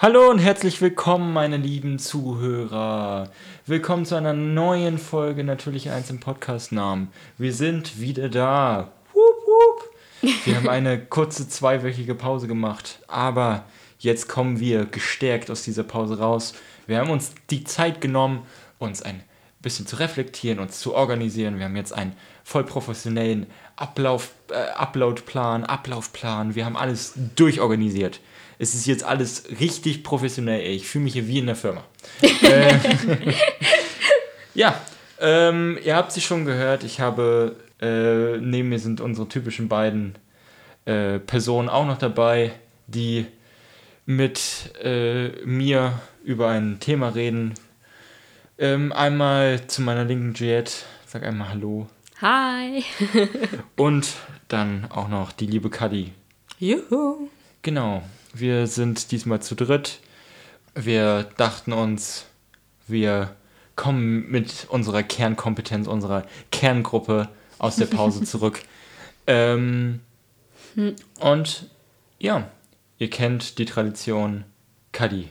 Hallo und herzlich willkommen, meine lieben Zuhörer. Willkommen zu einer neuen Folge Natürlich eins im Podcast-Namen. Wir sind wieder da. Wup, wup. Wir haben eine kurze zweiwöchige Pause gemacht, aber jetzt kommen wir gestärkt aus dieser Pause raus. Wir haben uns die Zeit genommen, uns ein bisschen zu reflektieren, uns zu organisieren. Wir haben jetzt einen voll professionellen Ablauf, äh, Uploadplan, Ablaufplan. Wir haben alles durchorganisiert. Es ist jetzt alles richtig professionell. Ey. Ich fühle mich hier wie in der Firma. äh, ja, ähm, ihr habt sie schon gehört. Ich habe, äh, neben mir sind unsere typischen beiden äh, Personen auch noch dabei, die mit äh, mir über ein Thema reden. Ähm, einmal zu meiner linken Jet. Sag einmal Hallo. Hi. Und dann auch noch die liebe Kadi. Juhu. Genau. Wir sind diesmal zu dritt. Wir dachten uns, wir kommen mit unserer Kernkompetenz, unserer Kerngruppe aus der Pause zurück. Ähm, und ja, ihr kennt die Tradition Kadi.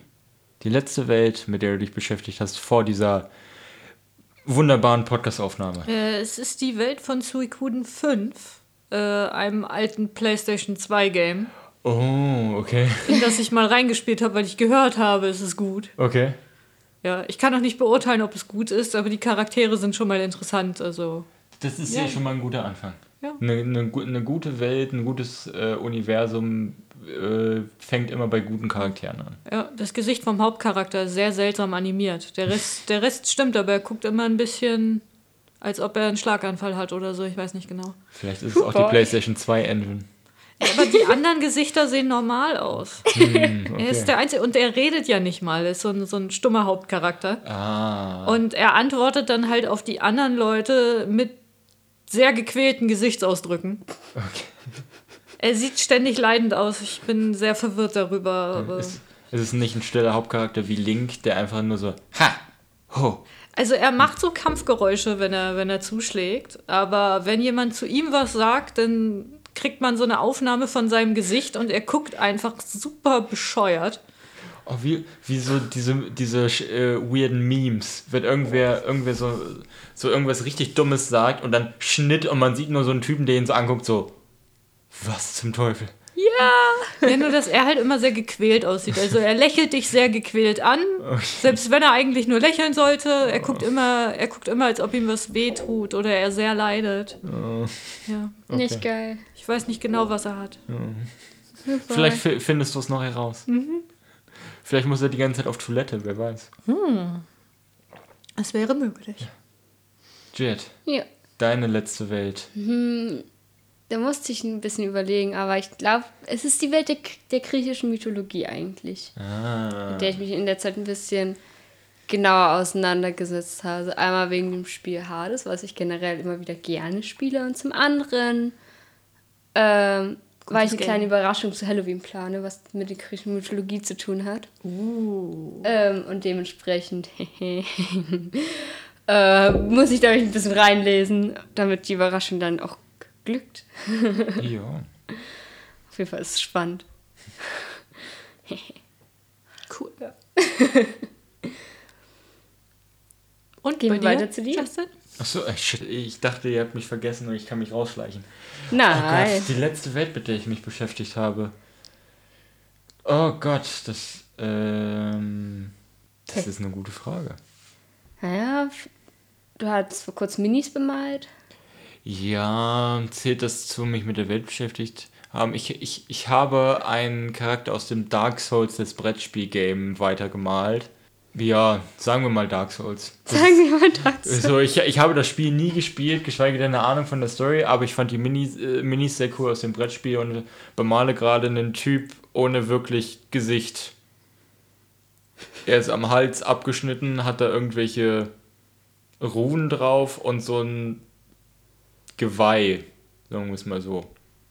Die letzte Welt, mit der du dich beschäftigt hast, vor dieser wunderbaren Podcast-Aufnahme. Äh, es ist die Welt von Suikoden 5, äh, einem alten PlayStation 2 Game, Oh, okay. in das ich mal reingespielt habe, weil ich gehört habe, es ist gut. Okay. Ja, ich kann noch nicht beurteilen, ob es gut ist, aber die Charaktere sind schon mal interessant. Also, Das ist Ja. ja schon mal ein guter Anfang. Ja. Eine, eine, gu- eine gute Welt, ein gutes äh, Universum äh, fängt immer bei guten Charakteren an. ja, das Gesicht vom Hauptcharakter ist sehr seltsam animiert. Der Rest, der Rest stimmt, aber er guckt immer ein bisschen, als ob er einen Schlaganfall hat oder so. Ich weiß nicht genau. Vielleicht ist es auch die. PlayStation 2 Engine. Ja, aber die anderen Gesichter sehen normal aus. Hm, Er ist der Einzige und er redet ja nicht mal. Er ist so ein, so ein stummer Hauptcharakter. ah. Und er antwortet dann halt auf die anderen Leute mit sehr gequälten Gesichtsausdrücken. Okay. Er sieht ständig leidend aus. Ich bin sehr verwirrt darüber. Aber Es, es ist nicht ein stiller Hauptcharakter wie Link, der einfach nur so Ha! Ho! also er macht so Kampfgeräusche, wenn er, wenn er zuschlägt. Aber wenn jemand zu ihm was sagt, dann kriegt man so eine Aufnahme von seinem Gesicht und er guckt einfach super bescheuert. Oh, wie, wie so diese, diese äh, weirden Memes, wenn irgendwer, irgendwer so, so irgendwas richtig Dummes sagt und dann Schnitt und man sieht nur so einen Typen, der ihn so anguckt, so Was zum Teufel? Ja, nur dass er halt immer sehr gequält aussieht. Also er lächelt dich sehr gequält an, selbst wenn er eigentlich nur lächeln sollte. Er guckt immer, er guckt immer, als ob ihm was wehtut oder er sehr leidet. Ja, Nicht geil. ich weiß nicht genau, was er hat. Super. Vielleicht fi- findest du es noch heraus. Vielleicht muss er die ganze Zeit auf Toilette, wer weiß. Es wäre möglich. Jet, Ja. deine letzte Welt. Da musste ich ein bisschen überlegen, aber ich glaube, es ist die Welt der, der griechischen Mythologie eigentlich, Ah. mit der ich mich in der Zeit ein bisschen genauer auseinandergesetzt habe. Einmal wegen dem Spiel Hades, was ich generell immer wieder gerne spiele, und zum anderen ähm, weil ich eine Game. kleine Überraschung zu Halloween plane, was mit der griechischen Mythologie zu tun hat. Uh. Ähm, und dementsprechend äh, muss ich da ein bisschen reinlesen, damit die Überraschung dann auch glückt. Ja. Auf jeden Fall ist es spannend. Cool. Und Gehen bei wir dir, weiter zu dir? Justin? Achso, äh, ich dachte, ihr habt mich vergessen und ich kann mich rausschleichen. Oh Nein. Gott, die letzte Welt, mit der ich mich beschäftigt habe. Oh Gott, das, ähm, das ist eine gute Frage. Naja, du hattest vor kurzem Minis bemalt. Ja, zählt das zu mich mit der Welt beschäftigt haben? Ich, ich, ich habe einen Charakter aus dem Dark Souls des Brettspiel-Game weitergemalt. Ja, sagen wir mal Dark Souls. Sagen wir mal das. So, ich, ich habe das Spiel nie gespielt, geschweige denn eine Ahnung von der Story, aber ich fand die Minis, äh, Minis sehr cool aus dem Brettspiel und bemale gerade einen Typ ohne wirklich Gesicht. Er ist am Hals abgeschnitten, hat da irgendwelche Runen drauf und so ein Geweih, sagen wir es mal so.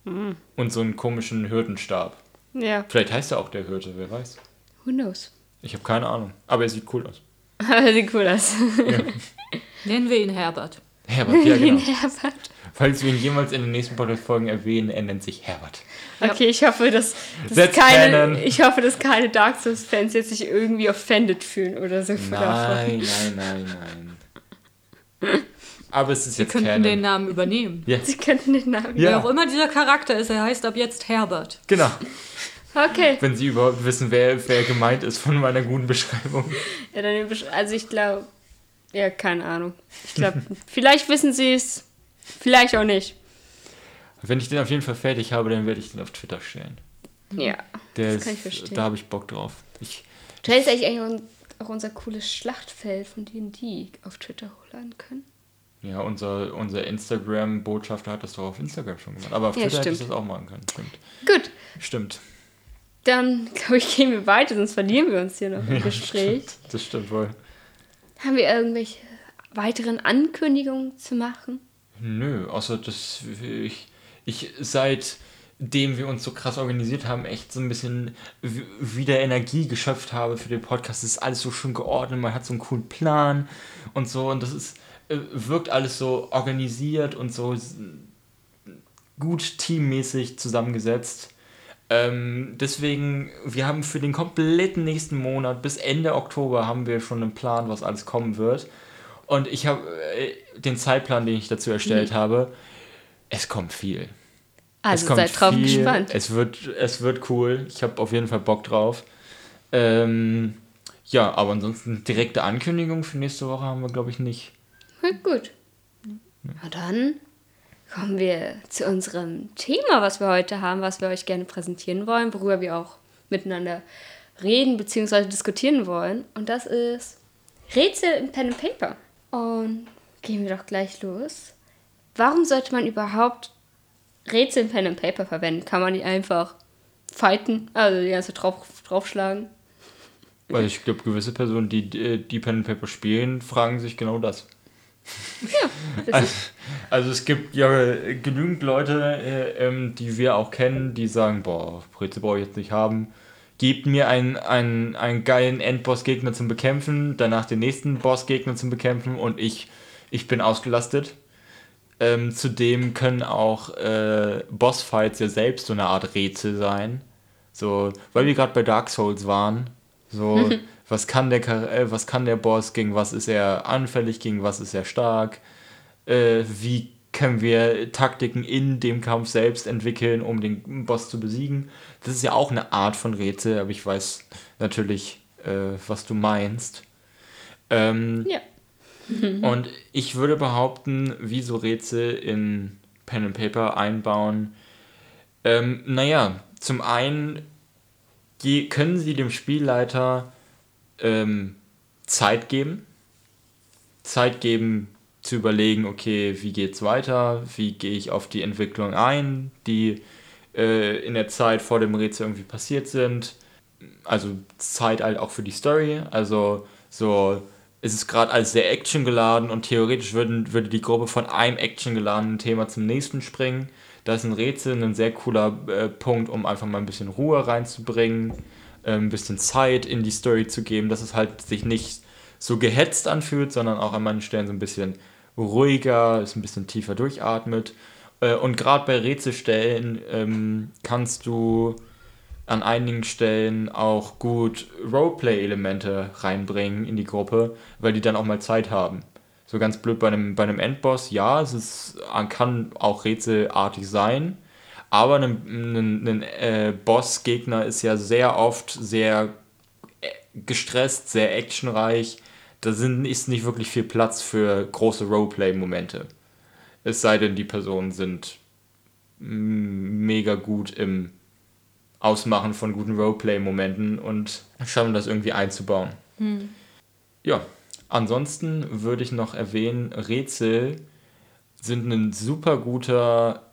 Und so einen komischen Hirtenstab. Ja, Vielleicht heißt er auch der Hirte, wer weiß. who knows. Ich habe keine Ahnung, aber er sieht cool aus. Aber sieht cool aus. Nennen wir ihn Herbert. Herbert, ja genau. Herbert. Falls wir ihn jemals in den nächsten Podcast-Folgen erwähnen, er nennt sich Herbert. Okay, ich hoffe, dass, dass keine, ich hoffe, dass keine Dark Souls-Fans jetzt sich irgendwie offended fühlen oder so. Nein, nein, nein, nein. Aber es ist Wir jetzt könnten Canon. den Namen übernehmen. ja, Sie könnten den Namen. Ja. Wer auch immer dieser Charakter ist, er heißt ab jetzt Herbert. genau. Okay. Wenn Sie überhaupt wissen, wer, wer gemeint ist von meiner guten Beschreibung. Ja, dann, also ich glaube, ja, keine Ahnung. Ich glaube, vielleicht wissen sie es, vielleicht auch nicht. Wenn ich den auf jeden Fall fertig habe, dann werde ich den auf Twitter stellen. Ja, Der das kann ich ist, verstehen. da habe ich Bock drauf. Ich, Du hättest eigentlich auch unser cooles Schlachtfeld von D&D auf Twitter hochladen können. ja, unser, unser Instagram-Botschafter hat das doch auf Instagram schon gemacht. Aber auf Ja, Twitter hätte ich stimmt. das auch machen können. Stimmt. Gut, Stimmt. Dann glaube ich, gehen wir weiter, sonst verlieren wir uns hier noch im Gespräch. Das stimmt wohl. Haben wir irgendwelche weiteren Ankündigungen zu machen? Nö, außer dass ich, ich seitdem wir uns so krass organisiert haben, echt so ein bisschen wieder Energie geschöpft habe für den Podcast. Es ist alles so schön geordnet, man hat so einen coolen Plan und so und das ist, äh, wirkt alles so organisiert und so gut teammäßig zusammengesetzt. Ähm, deswegen, wir haben für den kompletten nächsten Monat bis Ende Oktober haben wir schon einen Plan, was alles kommen wird. Und ich habe äh, den Zeitplan, den ich dazu erstellt habe. Es kommt viel. Also es kommt seid drauf viel. gespannt. Es wird, es wird cool. Ich habe auf jeden Fall Bock drauf. Ähm, ja, aber ansonsten direkte Ankündigung für nächste Woche haben wir, glaube ich, nicht. Ja, gut. Na dann kommen wir zu unserem Thema, was wir heute haben, was wir euch gerne präsentieren wollen, worüber wir auch miteinander reden bzw. diskutieren wollen. Und das ist Rätsel im Pen and Paper. Und gehen wir doch gleich los. Warum sollte man überhaupt Rätsel im Pen and Paper verwenden? Kann man die einfach fighten, also die ganze drauf, draufschlagen? Weil ich glaube, gewisse Personen, die äh, die Pen and Paper spielen, fragen sich genau das. Das Also, also es gibt ja genügend Leute, äh, ähm, die wir auch kennen, die sagen, boah, Rätsel brauche ich jetzt nicht haben. Gebt mir einen, einen, einen geilen Endboss-Gegner zum Bekämpfen, danach den nächsten Boss-Gegner zum Bekämpfen und ich, ich bin ausgelastet. Ähm, zudem können auch äh, Bossfights ja selbst so eine Art Rätsel sein. So, weil wir gerade bei Dark Souls waren. So, was kann der äh, was kann der Boss, gegen was ist er anfällig, gegen was ist er stark? Äh, wie können wir Taktiken in dem Kampf selbst entwickeln, um den Boss zu besiegen? Das ist ja auch eine Art von Rätsel, aber ich weiß natürlich, äh, was du meinst. Ähm, ja. und ich würde behaupten, wie so Rätsel in Pen and Paper einbauen. Ähm, naja, zum einen können sie dem Spielleiter ähm, Zeit geben. Zeit geben zu überlegen, okay, wie geht's weiter, wie gehe ich auf die Entwicklung ein, die äh, in der Zeit vor dem Rätsel irgendwie passiert sind. Also Zeit halt auch für die Story. Also so ist es gerade alles sehr actiongeladen und theoretisch würden, würde die Gruppe von einem actiongeladenen Thema zum nächsten springen. Da ist ein Rätsel ein sehr cooler äh, Punkt, um einfach mal ein bisschen Ruhe reinzubringen, ein bisschen Zeit in die Story zu geben, dass es halt sich nicht so gehetzt anfühlt, sondern auch an manchen Stellen so ein bisschen ruhiger, ist ein bisschen tiefer durchatmet. Äh, und gerade bei Rätselstellen ähm, kannst du an einigen Stellen auch gut Roleplay-Elemente reinbringen in die Gruppe, weil die dann auch mal Zeit haben. So ganz blöd bei einem, bei einem Endboss, ja, es ist, kann auch rätselartig sein, aber ein, äh, Boss-Gegner ist ja sehr oft sehr äh, gestresst, sehr actionreich. Da sind, ist nicht wirklich viel Platz für große Roleplay-Momente. Es sei denn, die Personen sind mega gut im Ausmachen von guten Roleplay-Momenten und schaffen das irgendwie einzubauen. Ja, ansonsten würde ich noch erwähnen, Rätsel sind ein super guter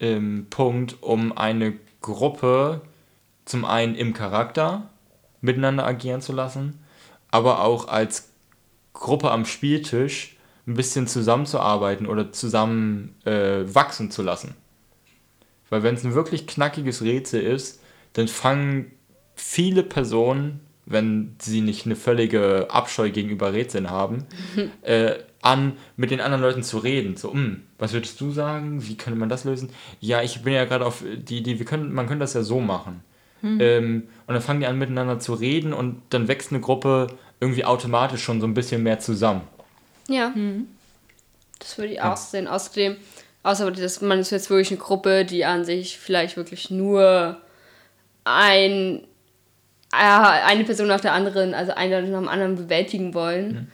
ähm, Punkt, um eine Gruppe zum einen im Charakter miteinander agieren zu lassen, aber auch als Gruppe am Spieltisch ein bisschen zusammenzuarbeiten oder zusammen äh, wachsen zu lassen. Weil wenn es ein wirklich knackiges Rätsel ist, dann fangen viele Personen, wenn sie nicht eine völlige Abscheu gegenüber Rätseln haben, äh, an, mit den anderen Leuten zu reden. So, hm, was würdest du sagen? Wie könnte man das lösen? Ja, ich bin ja gerade auf die Idee, wir können, man könnte das ja so machen. Ähm, und dann fangen die an, miteinander zu reden und dann wächst eine Gruppe irgendwie automatisch schon so ein bisschen mehr zusammen. Ja. Das würde ich auch sehen. Außerdem, außer dass man ist jetzt wirklich eine Gruppe, die an sich vielleicht wirklich nur ein, äh, eine Person nach der anderen, also einer nach dem anderen bewältigen wollen,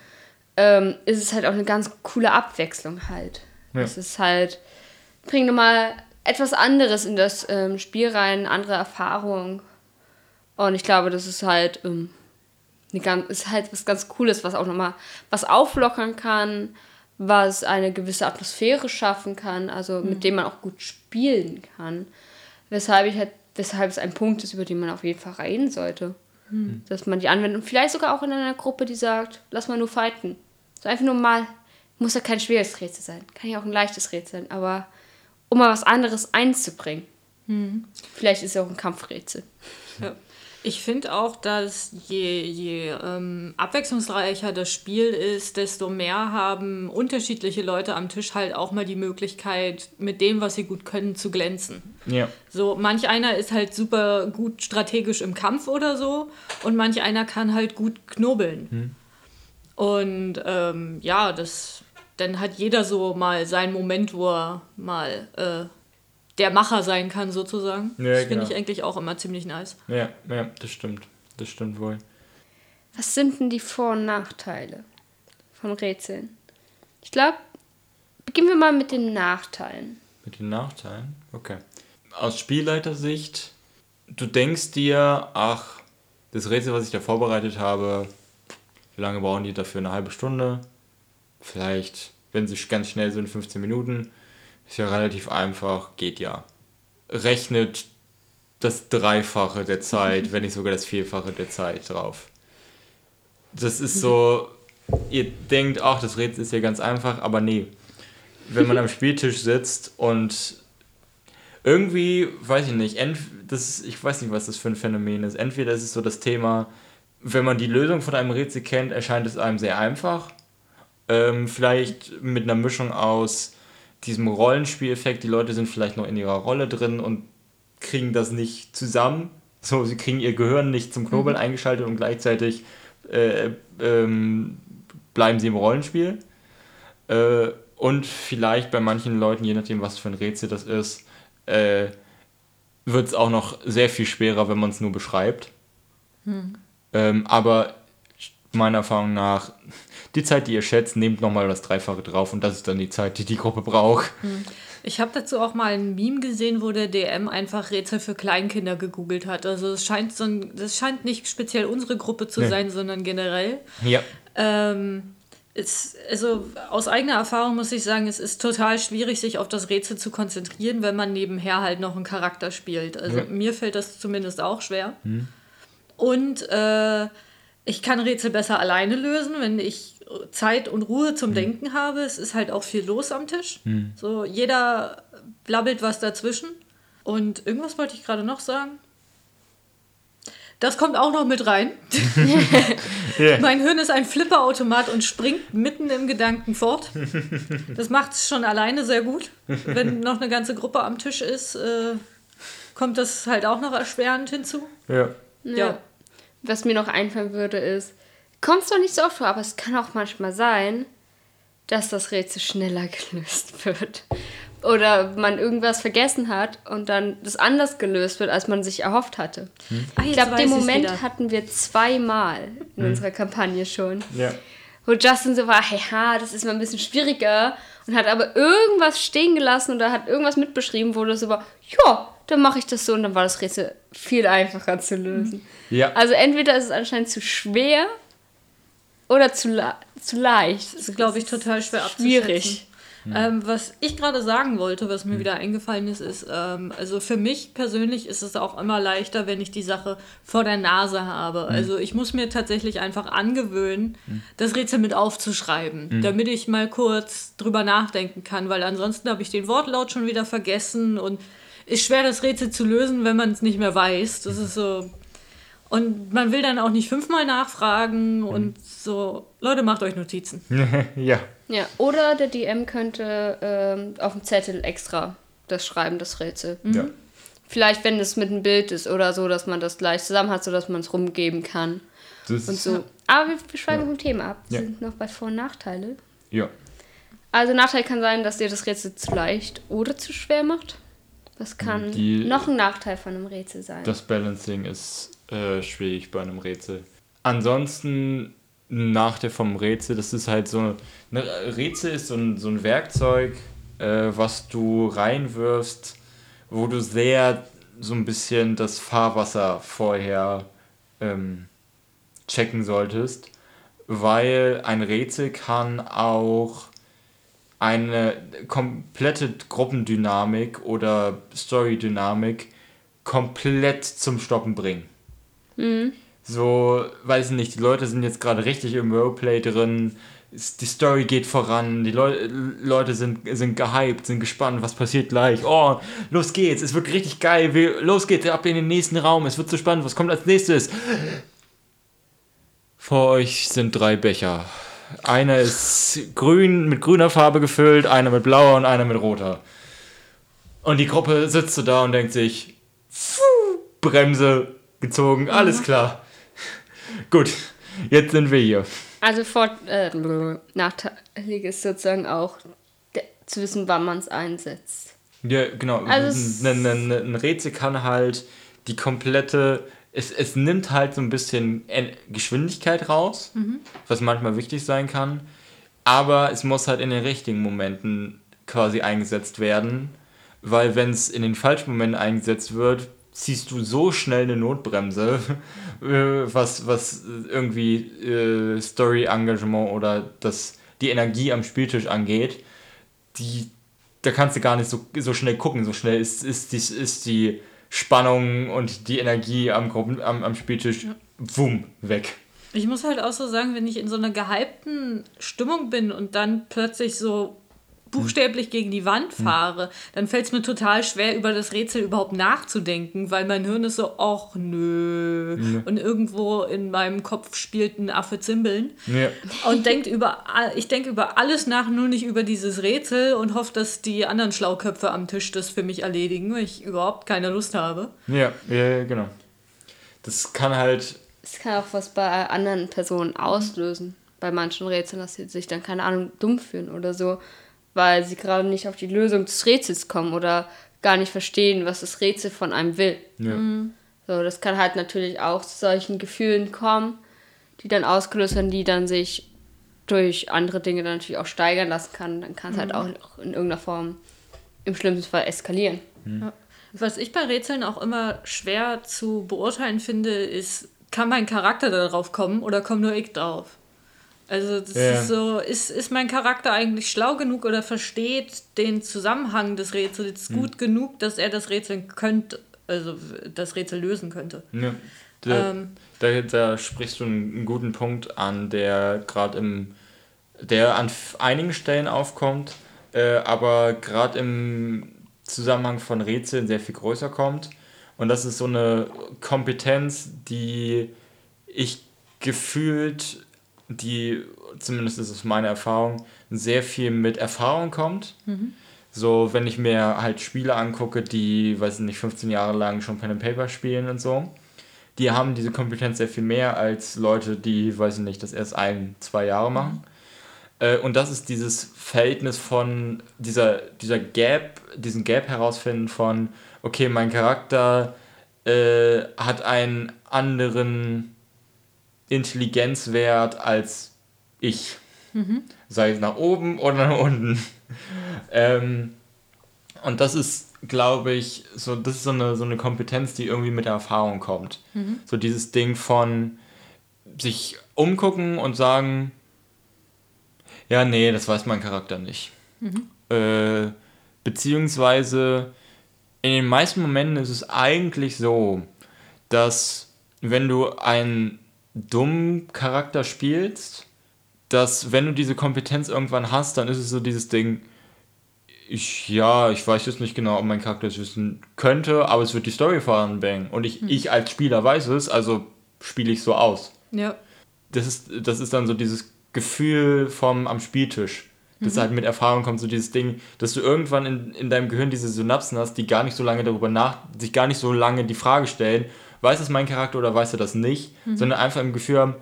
ähm, ist es halt auch eine ganz coole Abwechslung halt. Ja. Es ist halt, bringt nochmal etwas anderes in das ähm, Spiel rein, andere Erfahrungen. Und ich glaube, das ist halt, ähm, eine ganz, ist halt was ganz Cooles, was auch nochmal was auflockern kann, was eine gewisse Atmosphäre schaffen kann, also mit dem man auch gut spielen kann. Weshalb ich halt, weshalb es ein Punkt ist, über den man auf jeden Fall reden sollte. Dass man die anwendet. Und vielleicht sogar auch in einer Gruppe, die sagt, lass mal nur fighten. So einfach nur mal, muss ja kein schweres Rätsel sein. Kann ja auch ein leichtes Rätsel sein, aber um mal was anderes einzubringen. Vielleicht ist es ja auch ein Kampfrätsel. Ja. Ich finde auch, dass je, je ähm, abwechslungsreicher das Spiel ist, desto mehr haben unterschiedliche Leute am Tisch halt auch mal die Möglichkeit, mit dem, was sie gut können, zu glänzen. Ja. So, manch einer ist halt super gut strategisch im Kampf oder so und manch einer kann halt gut knobeln. Und ähm, ja, das, dann hat jeder so mal seinen Moment, wo er mal äh, der Macher sein kann, sozusagen. Ja, das finde genau. ich eigentlich auch immer ziemlich nice. Ja, ja, das stimmt. Das stimmt wohl. Was sind denn die Vor- und Nachteile von Rätseln? Ich glaube, beginnen wir mal mit den Nachteilen. Mit den Nachteilen? Okay. Aus Spielleitersicht, du denkst dir, ach, das Rätsel, was ich da vorbereitet habe, wie lange brauchen die dafür? Eine halbe Stunde? Vielleicht, wenn sie ganz schnell sind, 15 Minuten. Ist ja relativ einfach, geht ja. Rechnet das Dreifache der Zeit, wenn nicht sogar das Vierfache der Zeit drauf. Das ist so, ihr denkt, ach, das Rätsel ist ja ganz einfach, aber nee. Wenn man am Spieltisch sitzt und irgendwie, weiß ich nicht, das, ich weiß nicht, was das für ein Phänomen ist. Entweder ist es so das Thema, wenn man die Lösung von einem Rätsel kennt, erscheint es einem sehr einfach. Ähm, vielleicht mit einer Mischung aus diesem Rollenspieleffekt, die Leute sind vielleicht noch in ihrer Rolle drin und kriegen das nicht zusammen. So, sie kriegen ihr Gehirn nicht zum Knobeln eingeschaltet und gleichzeitig äh, ähm, bleiben sie im Rollenspiel. Äh, und vielleicht bei manchen Leuten, je nachdem, was für ein Rätsel das ist, äh, wird es auch noch sehr viel schwerer, wenn man es nur beschreibt. Ähm, aber meiner Erfahrung nach, die Zeit, die ihr schätzt, nehmt nochmal das Dreifache drauf und das ist dann die Zeit, die die Gruppe braucht. Ich habe dazu auch mal ein Meme gesehen, wo der DM einfach Rätsel für Kleinkinder gegoogelt hat. Also es scheint so ein, das scheint nicht speziell unsere Gruppe zu Nee. sein, sondern generell. Ja. Ähm, es, also aus eigener Erfahrung muss ich sagen, es ist total schwierig, sich auf das Rätsel zu konzentrieren, wenn man nebenher halt noch einen Charakter spielt. Also Ja. mir fällt das zumindest auch schwer. Und äh, ich kann Rätsel besser alleine lösen, wenn ich Zeit und Ruhe zum Denken habe. Es ist halt auch viel los am Tisch. So, jeder blabbelt was dazwischen. Und irgendwas wollte ich gerade noch sagen. Das kommt auch noch mit rein. Ja. Mein Hirn ist ein Flipperautomat und springt mitten im Gedanken fort. Das macht es schon alleine sehr gut. Wenn noch eine ganze Gruppe am Tisch ist, äh, kommt das halt auch noch erschwerend hinzu. Ja. Ja. Was mir noch einfallen würde, ist, kommt es doch nicht so oft vor, aber es kann auch manchmal sein, dass das Rätsel schneller gelöst wird. Oder man irgendwas vergessen hat und dann das anders gelöst wird, als man sich erhofft hatte. Ah, Ich glaube, den Moment wieder. hatten wir zweimal in unserer Kampagne schon. Ja. Wo Justin so war, hey, ha, das ist mal ein bisschen schwieriger und hat aber irgendwas stehen gelassen oder hat irgendwas mitbeschrieben, wo das so war, ja, dann mache ich das so und dann war das Rätsel viel einfacher zu lösen. Ja. Also entweder ist es anscheinend zu schwer oder zu, le zu leicht. Das ist, glaube ich, total schwer Schwierig. abzuschätzen. Ähm, was ich gerade sagen wollte, was mir wieder eingefallen ist, ist, ähm, also für mich persönlich ist es auch immer leichter, wenn ich die Sache vor der Nase habe. Also ich muss mir tatsächlich einfach angewöhnen, das Rätsel mit aufzuschreiben, damit ich mal kurz drüber nachdenken kann, weil ansonsten habe ich den Wortlaut schon wieder vergessen und ist schwer, das Rätsel zu lösen, wenn man es nicht mehr weiß. Das ist so. Und man will dann auch nicht fünfmal nachfragen und so, Leute, macht euch Notizen. ja. Ja, oder der DM könnte ähm, auf dem Zettel extra das schreiben, das Rätsel. ja. Vielleicht, wenn es mit einem Bild ist oder so, dass man das gleich zusammen hat, sodass man es rumgeben kann. Das Und so. Aber wir, schweigen Ja. vom Thema ab. Wir Ja. sind noch bei Vor- und Nachteile. Ja. Also Nachteil kann sein, dass dir das Rätsel zu leicht oder zu schwer macht. Das kann Die- noch ein Nachteil von einem Rätsel sein. Das Balancing ist äh, schwierig bei einem Rätsel. Ansonsten nach der vom Rätsel, das ist halt so ein Rätsel ist so ein, so ein Werkzeug, äh, was du reinwirfst, wo du sehr so ein bisschen das Fahrwasser vorher ähm, checken solltest, weil ein Rätsel kann auch eine komplette Gruppendynamik oder Storydynamik komplett zum Stoppen bringen. So, weiß ich nicht, die Leute sind jetzt gerade richtig im Roleplay drin, die Story geht voran, die Leu Leute sind, sind gehypt, sind gespannt, was passiert gleich. Oh, los geht's, es wird richtig geil, wir, los geht's, ab in den nächsten Raum, es wird so spannend, was kommt als nächstes? Vor euch sind drei Becher. Einer ist grün, mit grüner Farbe gefüllt, einer mit blauer und einer mit roter. Und die Gruppe sitzt so da und denkt sich, "Pfuh, Bremse gezogen, alles klar. Gut, jetzt sind wir hier. Also vor, äh, nachteilig ist sozusagen auch zu wissen, wann man es einsetzt. Ja, genau. Also ein, ein, ein, Rätsel kann halt die komplette. Es, es nimmt halt so ein bisschen En- Geschwindigkeit raus, was manchmal wichtig sein kann. Aber es muss halt in den richtigen Momenten quasi eingesetzt werden. Weil wenn es in den falschen Momenten eingesetzt wird, ziehst du so schnell eine Notbremse, äh, was, was irgendwie äh, Story-Engagement oder das, die Energie am Spieltisch angeht, die, da kannst du gar nicht so, so schnell gucken. So schnell ist, ist, die, ist die Spannung und die Energie am, Gruppen, am, am Spieltisch, wumm, weg. Ich muss halt auch so sagen, wenn ich in so einer gehypten Stimmung bin und dann plötzlich so buchstäblich gegen die Wand fahre, dann fällt es mir total schwer, über das Rätsel überhaupt nachzudenken, weil mein Hirn ist so, ach nö. Und irgendwo in meinem Kopf spielt ein Affe Zimbeln. Ja. Und denkt über, all- ich denke über alles nach, nur nicht über dieses Rätsel und hoffe, dass die anderen Schlauköpfe am Tisch das für mich erledigen, weil ich überhaupt keine Lust habe. Ja, ja, ja, genau. Das kann halt, Es kann auch was bei anderen Personen auslösen. Bei manchen Rätseln, dass sie sich dann, keine Ahnung, dumm fühlen oder so, weil sie gerade nicht auf die Lösung des Rätsels kommen oder gar nicht verstehen, was das Rätsel von einem will. ja. So, das kann halt natürlich auch zu solchen Gefühlen kommen, die dann ausgelöst werden, die dann sich durch andere Dinge dann natürlich auch steigern lassen kann. Dann kann es halt auch in irgendeiner Form im schlimmsten Fall eskalieren. Was ich bei Rätseln auch immer schwer zu beurteilen finde, ist, kann mein Charakter darauf kommen oder komme nur ich drauf? Also das Ja. ist so, ist, ist mein Charakter eigentlich schlau genug oder versteht den Zusammenhang des Rätsels gut genug, dass er das Rätsel könnte, also das Rätsel lösen könnte? ja. Da, Ähm. da, da sprichst du einen, guten Punkt an, der gerade im, der an einigen Stellen aufkommt, äh, aber gerade im Zusammenhang von Rätseln sehr viel größer kommt. Und das ist so eine Kompetenz, die ich gefühlt, die, zumindest ist es meine Erfahrung, sehr viel mit Erfahrung kommt. So, wenn ich mir halt Spiele angucke, die, weiß ich nicht, 15 Jahre lang schon Pen and Paper spielen und so, die haben diese Kompetenz sehr viel mehr als Leute, die, weiß ich nicht, das erst ein, zwei Jahre machen. Äh, Und das ist dieses Verhältnis von dieser, dieser Gap, diesen Gap herausfinden von, okay, mein Charakter äh, hat einen anderen Intelligenzwert als ich. Sei es nach oben oder nach unten. ähm, und das ist, glaube ich, so, das ist so eine, so eine Kompetenz, die irgendwie mit der Erfahrung kommt. So dieses Ding von sich umgucken und sagen, ja, nee, das weiß mein Charakter nicht. Äh, beziehungsweise in den meisten Momenten ist es eigentlich so, dass wenn du einen dummen Charakter spielst, dass wenn du diese Kompetenz irgendwann hast, dann ist es so dieses Ding, ich, ja, ich weiß jetzt nicht genau, ob mein Charakter es wissen könnte, aber es wird die Story voranbringen. Und ich, ich als Spieler weiß es, also spiele ich so aus. Ja. Das ist, das ist dann so dieses Gefühl vom am Spieltisch. Das halt mit Erfahrung kommt so dieses Ding, dass du irgendwann in, in deinem Gehirn diese Synapsen hast, die gar nicht so lange darüber nach, sich gar nicht so lange die Frage stellen, weiß es mein Charakter oder weiß er das nicht, sondern einfach im Gefühl haben,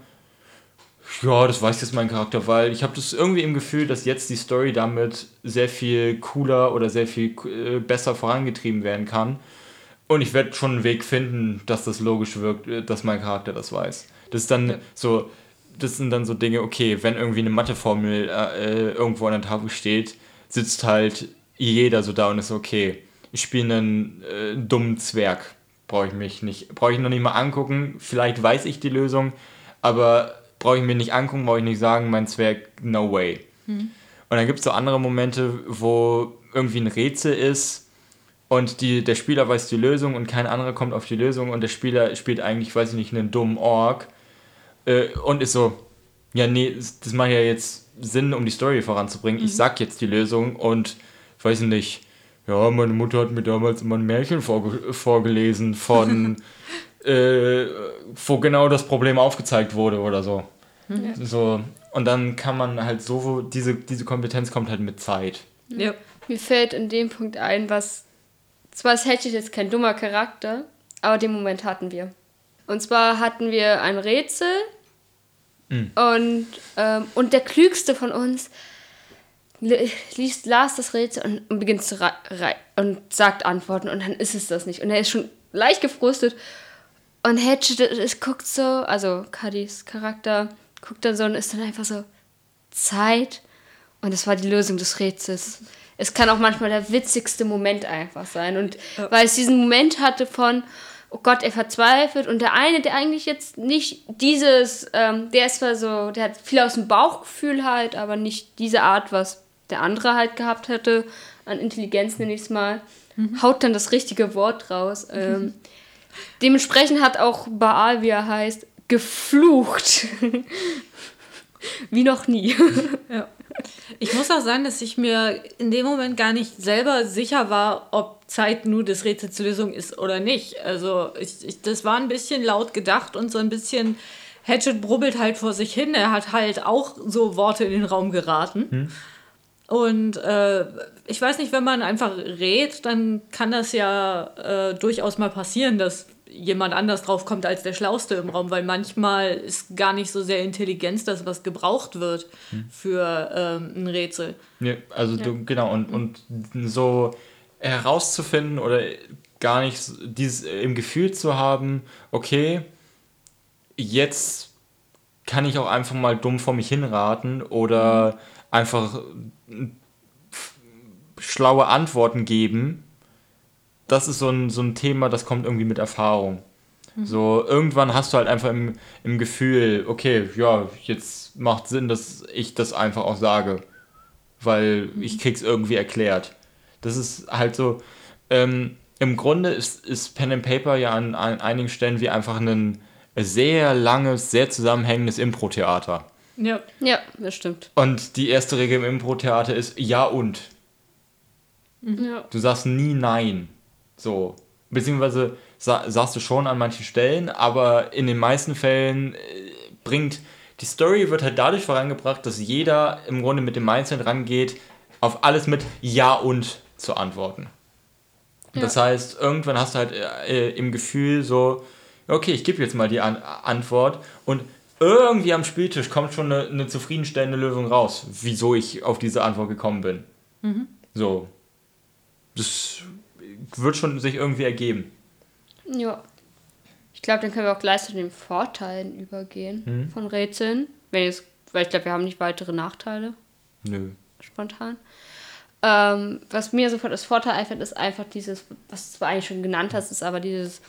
ja, das weiß jetzt mein Charakter, weil ich habe das irgendwie im Gefühl, dass jetzt die Story damit sehr viel cooler oder sehr viel äh, besser vorangetrieben werden kann. Und ich werde schon einen Weg finden, dass das logisch wirkt, äh, dass mein Charakter das weiß. Das ist dann so, das sind dann so Dinge, okay, wenn irgendwie eine Matheformel äh, irgendwo an der Tafel steht, sitzt halt jeder so da und ist okay, ich spiele einen äh, dummen Zwerg. Brauche ich mich nicht, brauche ich noch nicht mal angucken. Vielleicht weiß ich die Lösung, aber brauche ich mir nicht angucken, brauche ich nicht sagen, mein Zwerg, no way. Und dann gibt es so andere Momente, wo irgendwie ein Rätsel ist und die, der Spieler weiß die Lösung und kein anderer kommt auf die Lösung und der Spieler spielt eigentlich, weiß ich nicht, einen dummen Ork äh, und ist so, ja, nee, das macht ja jetzt Sinn, um die Story voranzubringen. Ich sag jetzt die Lösung und weiß ich nicht, ja, meine Mutter hat mir damals immer ein Märchen vorge vorgelesen von, äh, wo genau das Problem aufgezeigt wurde oder so. So, und dann kann man halt so, diese, diese Kompetenz kommt halt mit Zeit. Ja. Mir fällt in dem Punkt ein, was. Zwar ist Hedge jetzt kein dummer Charakter, aber den Moment hatten wir. Und zwar hatten wir ein Rätsel und, ähm, und der Klügste von uns liest, las das Rätsel und, und beginnt zu und sagt Antworten und dann ist es das nicht. Und er ist schon leicht gefrustet und Hedge das guckt so, also Kadis Charakter guckt dann so und ist dann einfach so Zeit und das war die Lösung des Rätsels. Es kann auch manchmal der witzigste Moment einfach sein. Und weil es diesen Moment hatte von, oh Gott, er verzweifelt. Und der eine, der eigentlich jetzt nicht dieses, ähm, der ist zwar so, der hat viel aus dem Bauchgefühl halt, aber nicht diese Art, was der andere halt gehabt hätte, an Intelligenz nenne ich es mal, haut dann das richtige Wort raus. Ähm, dementsprechend hat auch Baal, wie er heißt, geflucht. wie noch nie. Ja. Ich muss auch sagen, dass ich mir in dem Moment gar nicht selber sicher war, ob Zeit nur des Rätsels Lösung ist oder nicht. Also ich, ich, das war ein bisschen laut gedacht und so ein bisschen Hatchet brubbelt halt vor sich hin. Er hat halt auch so Worte in den Raum geraten. Und äh, ich weiß nicht, wenn man einfach redet, dann kann das ja äh, durchaus mal passieren, dass jemand anders draufkommt als der Schlauste im Raum, weil manchmal ist gar nicht so sehr Intelligenz das, was gebraucht wird für ähm, ein Rätsel. Ja, also du, genau, und, und so herauszufinden oder gar nicht dieses im Gefühl zu haben, okay, jetzt kann ich auch einfach mal dumm vor mich hinraten oder einfach äh, f- schlaue Antworten geben. Das ist so ein, so ein Thema, das kommt irgendwie mit Erfahrung. So, irgendwann hast du halt einfach im, im Gefühl, okay, ja, jetzt macht Sinn, dass ich das einfach auch sage. Weil ich krieg's irgendwie erklärt. Das ist halt so, ähm, im Grunde ist, ist Pen and Paper ja an, an einigen Stellen wie einfach ein sehr langes, sehr zusammenhängendes Impro-Theater. Ja. ja, das stimmt. Und die erste Regel im Impro-Theater ist ja und. Ja. Du sagst nie nein. So. Beziehungsweise sa sagst du schon an manchen Stellen, aber in den meisten Fällen äh, bringt die Story wird halt dadurch vorangebracht, dass jeder im Grunde mit dem Mindset rangeht, auf alles mit Ja und zu antworten. Das heißt, irgendwann hast du halt äh, im Gefühl so, okay, ich gebe jetzt mal die An Antwort und irgendwie am Spieltisch kommt schon eine, eine zufriedenstellende Lösung raus, wieso ich auf diese Antwort gekommen bin. So. Das wird schon sich irgendwie ergeben. Ja. Ich glaube, dann können wir auch gleich zu den Vorteilen übergehen von Rätseln. Wenn jetzt, weil ich glaube, wir haben nicht weitere Nachteile Nö. spontan. Ähm, was mir sofort als Vorteil einfällt, ist einfach dieses, was du zwar eigentlich schon genannt hast, ist aber dieses,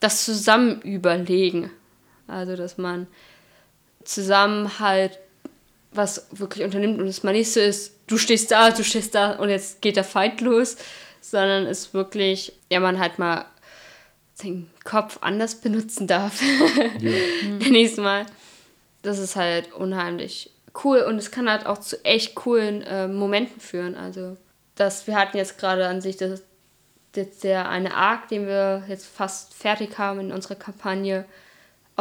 das Zusammenüberlegen. Also, dass man zusammen halt was wirklich unternimmt und es mal nicht so ist, du stehst da, du stehst da und jetzt geht der Fight los, sondern es wirklich, ja, man halt mal den Kopf anders benutzen darf. Nächstes Mal. Das ist halt unheimlich cool und es kann halt auch zu echt coolen äh, Momenten führen. Also, dass wir hatten jetzt gerade an sich das, jetzt der eine Arc, den wir jetzt fast fertig haben in unserer Kampagne,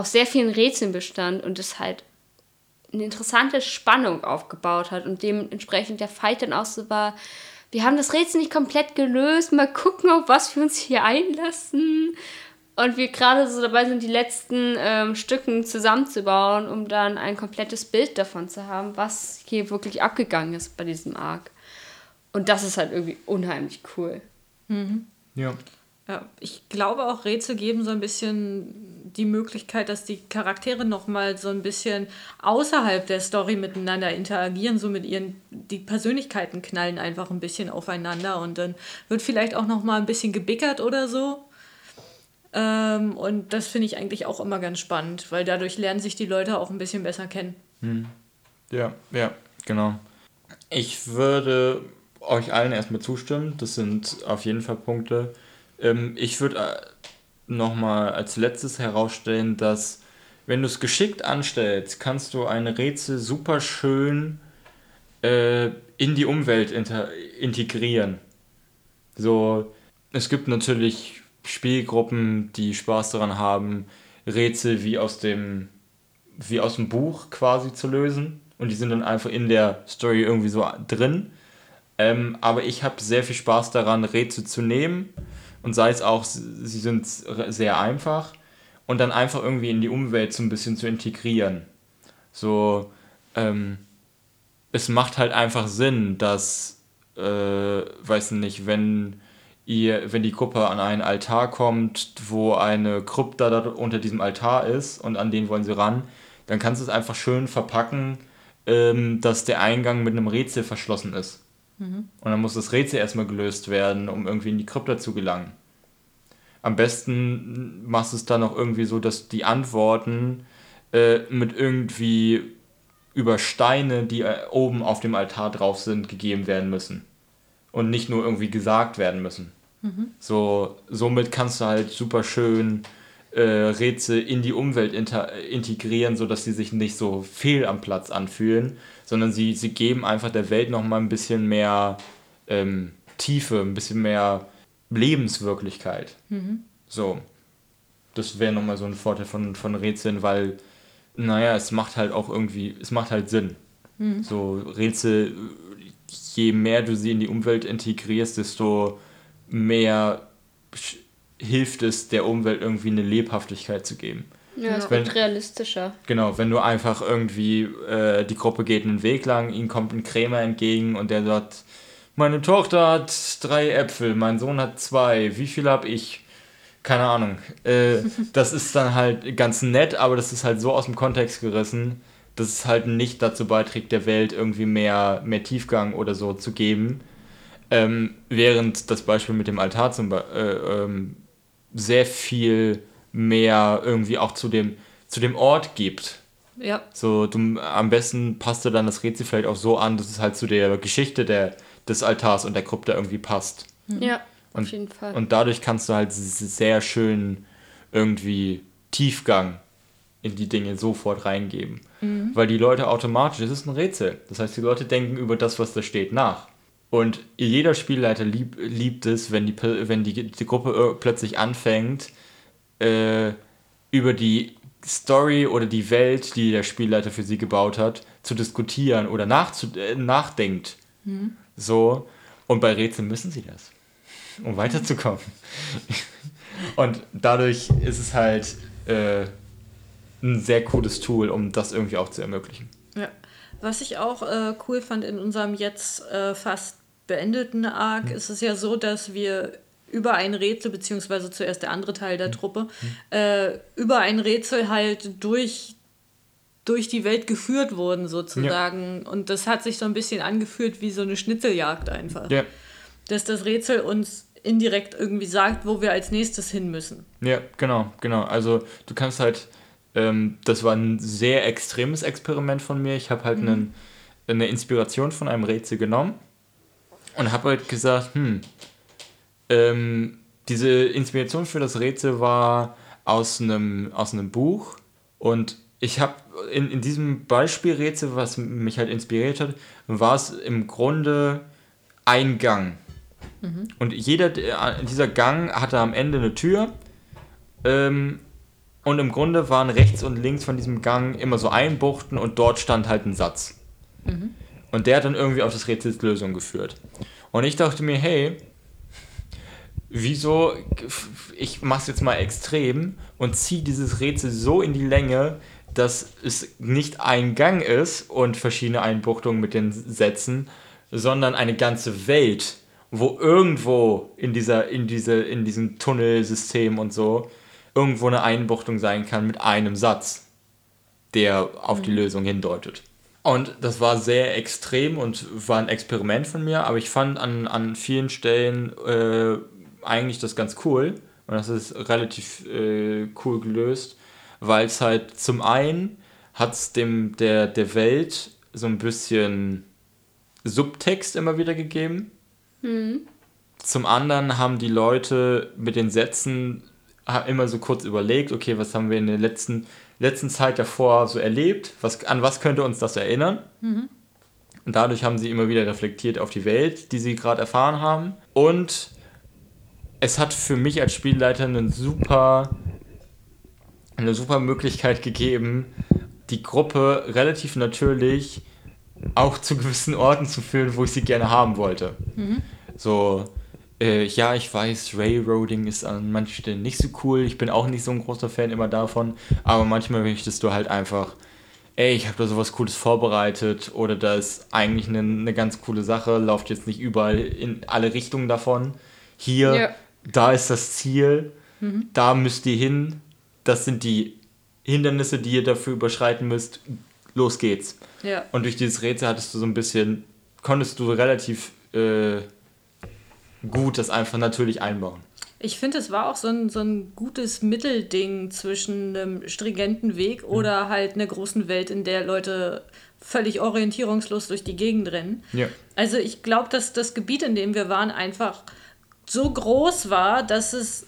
aus sehr vielen Rätseln bestand und es halt eine interessante Spannung aufgebaut hat und dementsprechend der Fight dann auch so war, wir haben das Rätsel nicht komplett gelöst, mal gucken, auf was wir uns hier einlassen. Und wir gerade so dabei sind, die letzten ähm, Stücken zusammenzubauen, um dann ein komplettes Bild davon zu haben, was hier wirklich abgegangen ist bei diesem Arc. Und das ist halt irgendwie unheimlich cool. Mhm. Ja. Ja, ich glaube auch Rätsel geben so ein bisschen die Möglichkeit, dass die Charaktere noch mal so ein bisschen außerhalb der Story miteinander interagieren, so mit ihren die Persönlichkeiten knallen einfach ein bisschen aufeinander und dann wird vielleicht auch noch mal ein bisschen gebickert oder so. Ähm, und das finde ich eigentlich auch immer ganz spannend, weil dadurch lernen sich die Leute auch ein bisschen besser kennen. Hm. Ja, ja, genau. Ich würde euch allen erstmal zustimmen. Das sind auf jeden Fall Punkte. Ähm, ich würde äh, nochmal als letztes herausstellen, dass wenn du es geschickt anstellst, kannst du ein Rätsel super schön äh, in die Umwelt integrieren. So, es gibt natürlich Spielgruppen, die Spaß daran haben, Rätsel wie aus dem wie aus dem Buch quasi zu lösen und die sind dann einfach in der Story irgendwie so drin. Ähm, aber ich habe sehr viel Spaß daran, Rätsel zu nehmen und sei es auch, sie sind sehr einfach und dann einfach irgendwie in die Umwelt so ein bisschen zu integrieren. So, ähm, es macht halt einfach Sinn, dass, äh, weiß nicht, wenn ihr, wenn die Gruppe an einen Altar kommt, wo eine Krypta da unter diesem Altar ist und an den wollen sie ran, dann kannst du es einfach schön verpacken, ähm, dass der Eingang mit einem Rätsel verschlossen ist. Mhm. Und dann muss das Rätsel erstmal gelöst werden, um irgendwie in die Krypta zu gelangen. Am besten machst du es dann auch irgendwie so, dass die Antworten äh, mit irgendwie über Steine, die äh, oben auf dem Altar drauf sind, gegeben werden müssen. Und nicht nur irgendwie gesagt werden müssen. Mhm. So, somit kannst du halt super schön äh, Rätsel in die Umwelt integrieren, sodass sie sich nicht so fehl am Platz anfühlen, sondern sie, sie geben einfach der Welt nochmal ein bisschen mehr ähm, Tiefe, ein bisschen mehr Lebenswirklichkeit. Mhm. So. Das wäre nochmal so ein Vorteil von, von Rätseln, weil, naja, es macht halt auch irgendwie, es macht halt Sinn. Mhm. So, Rätsel, je mehr du sie in die Umwelt integrierst, desto mehr hilft es der Umwelt irgendwie eine Lebhaftigkeit zu geben. Ja, es wird realistischer. Genau, wenn du einfach irgendwie, äh, die Gruppe geht einen Weg lang, ihnen kommt ein Krämer entgegen und der sagt, meine Tochter hat drei Äpfel, mein Sohn hat zwei, wie viel habe ich? Keine Ahnung. Äh, das ist dann halt ganz nett, aber das ist halt so aus dem Kontext gerissen, dass es halt nicht dazu beiträgt, der Welt irgendwie mehr, mehr Tiefgang oder so zu geben. Ähm, während das Beispiel mit dem Altar zum Beispiel äh, ähm, sehr viel mehr irgendwie auch zu dem, zu dem Ort gibt. Ja. So, du, am besten passt du dann das Rätsel vielleicht auch so an, dass es halt zu der Geschichte der, des Altars und der Krypta irgendwie passt. Mhm. Ja, und, auf jeden Fall. Und dadurch kannst du halt sehr schön irgendwie Tiefgang in die Dinge sofort reingeben. Mhm. Weil die Leute automatisch, es ist ein Rätsel. Das heißt, die Leute denken über das, was da steht, nach. Und jeder Spielleiter lieb, liebt es, wenn die, wenn die, die Gruppe plötzlich anfängt, äh, über die Story oder die Welt, die der Spielleiter für sie gebaut hat, zu diskutieren oder nachzu äh, nachdenkt. Mhm. So. Und bei Rätseln müssen sie das, um weiterzukommen. Und dadurch ist es halt äh, ein sehr cooles Tool, um das irgendwie auch zu ermöglichen. Ja. Was ich auch äh, cool fand in unserem jetzt äh, fast beendeten Arc mhm. ist es ja so, dass wir über ein Rätsel, beziehungsweise zuerst der andere Teil der mhm. Truppe, äh, über ein Rätsel halt durch, durch die Welt geführt wurden, sozusagen. Ja. Und das hat sich so ein bisschen angefühlt wie so eine Schnitzeljagd einfach. Ja. Dass das Rätsel uns indirekt irgendwie sagt, wo wir als nächstes hin müssen. Ja, genau, genau. Also du kannst halt, ähm, das war ein sehr extremes Experiment von mir. Ich habe halt mhm. einen, eine Inspiration von einem Rätsel genommen und habe halt gesagt, hm, ähm, diese Inspiration für das Rätsel war aus einem, aus einem Buch und ich habe in, in diesem Beispielrätsel, was mich halt inspiriert hat, war es im Grunde ein Gang. Mhm. Und jeder dieser Gang hatte am Ende eine Tür. Ähm, Und im Grunde waren rechts und links von diesem Gang immer so Einbuchten und dort stand halt ein Satz. Und der hat dann irgendwie auf das Rätsels Lösung geführt. Und ich dachte mir, hey, wieso, ich mach's jetzt mal extrem und ziehe dieses Rätsel so in die Länge, dass es nicht ein Gang ist und verschiedene Einbuchtungen mit den Sätzen, sondern eine ganze Welt, wo irgendwo in dieser, in diese, in diesem Tunnelsystem und so irgendwo eine Einbuchtung sein kann mit einem Satz, der auf die Lösung hindeutet. Und das war sehr extrem und war ein Experiment von mir, aber ich fand an, an vielen Stellen äh, eigentlich das ganz cool. Und das ist relativ äh, cool gelöst, weil es halt zum einen hat es dem der, der Welt so ein bisschen Subtext immer wieder gegeben. Zum anderen haben die Leute mit den Sätzen immer so kurz überlegt, okay, was haben wir in der letzten, letzten Zeit davor so erlebt? Was, an was könnte uns das erinnern? Und dadurch haben sie immer wieder reflektiert auf die Welt, die sie gerade erfahren haben. Und es hat für mich als Spielleiter einen super, eine super Möglichkeit gegeben, die Gruppe relativ natürlich auch zu gewissen Orten zu führen, wo ich sie gerne haben wollte. So, äh, ja, ich weiß, Railroading ist an manchen Stellen nicht so cool. Ich bin auch nicht so ein großer Fan immer davon. Aber manchmal möchtest du halt einfach, ey, ich habe da sowas Cooles vorbereitet oder da ist eigentlich eine, eine ganz coole Sache, lauft jetzt nicht überall in alle Richtungen davon. Hier, Ja. da ist das Ziel, da müsst ihr hin. Das sind die Hindernisse, die ihr dafür überschreiten müsst. Los geht's. Ja. Und durch dieses Rätsel hattest du so ein bisschen, konntest du relativ äh, gut das einfach natürlich einbauen. Ich finde, es war auch so ein, so ein gutes Mittelding zwischen einem stringenten Weg oder halt einer großen Welt, in der Leute völlig orientierungslos durch die Gegend rennen. Ja. Also ich glaube, dass das Gebiet, in dem wir waren, einfach so groß war, dass es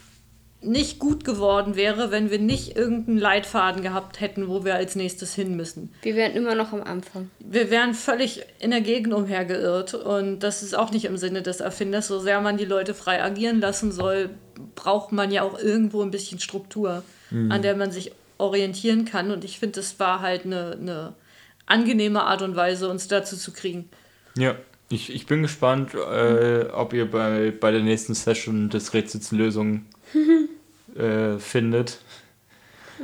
nicht gut geworden wäre, wenn wir nicht irgendeinen Leitfaden gehabt hätten, wo wir als nächstes hin müssen. Wir wären immer noch am Anfang. Wir wären völlig in der Gegend umhergeirrt und das ist auch nicht im Sinne des Erfinders. So sehr man die Leute frei agieren lassen soll, braucht man ja auch irgendwo ein bisschen Struktur, an der man sich orientieren kann. Und ich finde, es war halt eine, eine angenehme Art und Weise, uns dazu zu kriegen. Ja. Ich, ich bin gespannt, äh, ob ihr bei, bei der nächsten Session des Rätsels Lösung äh, findet.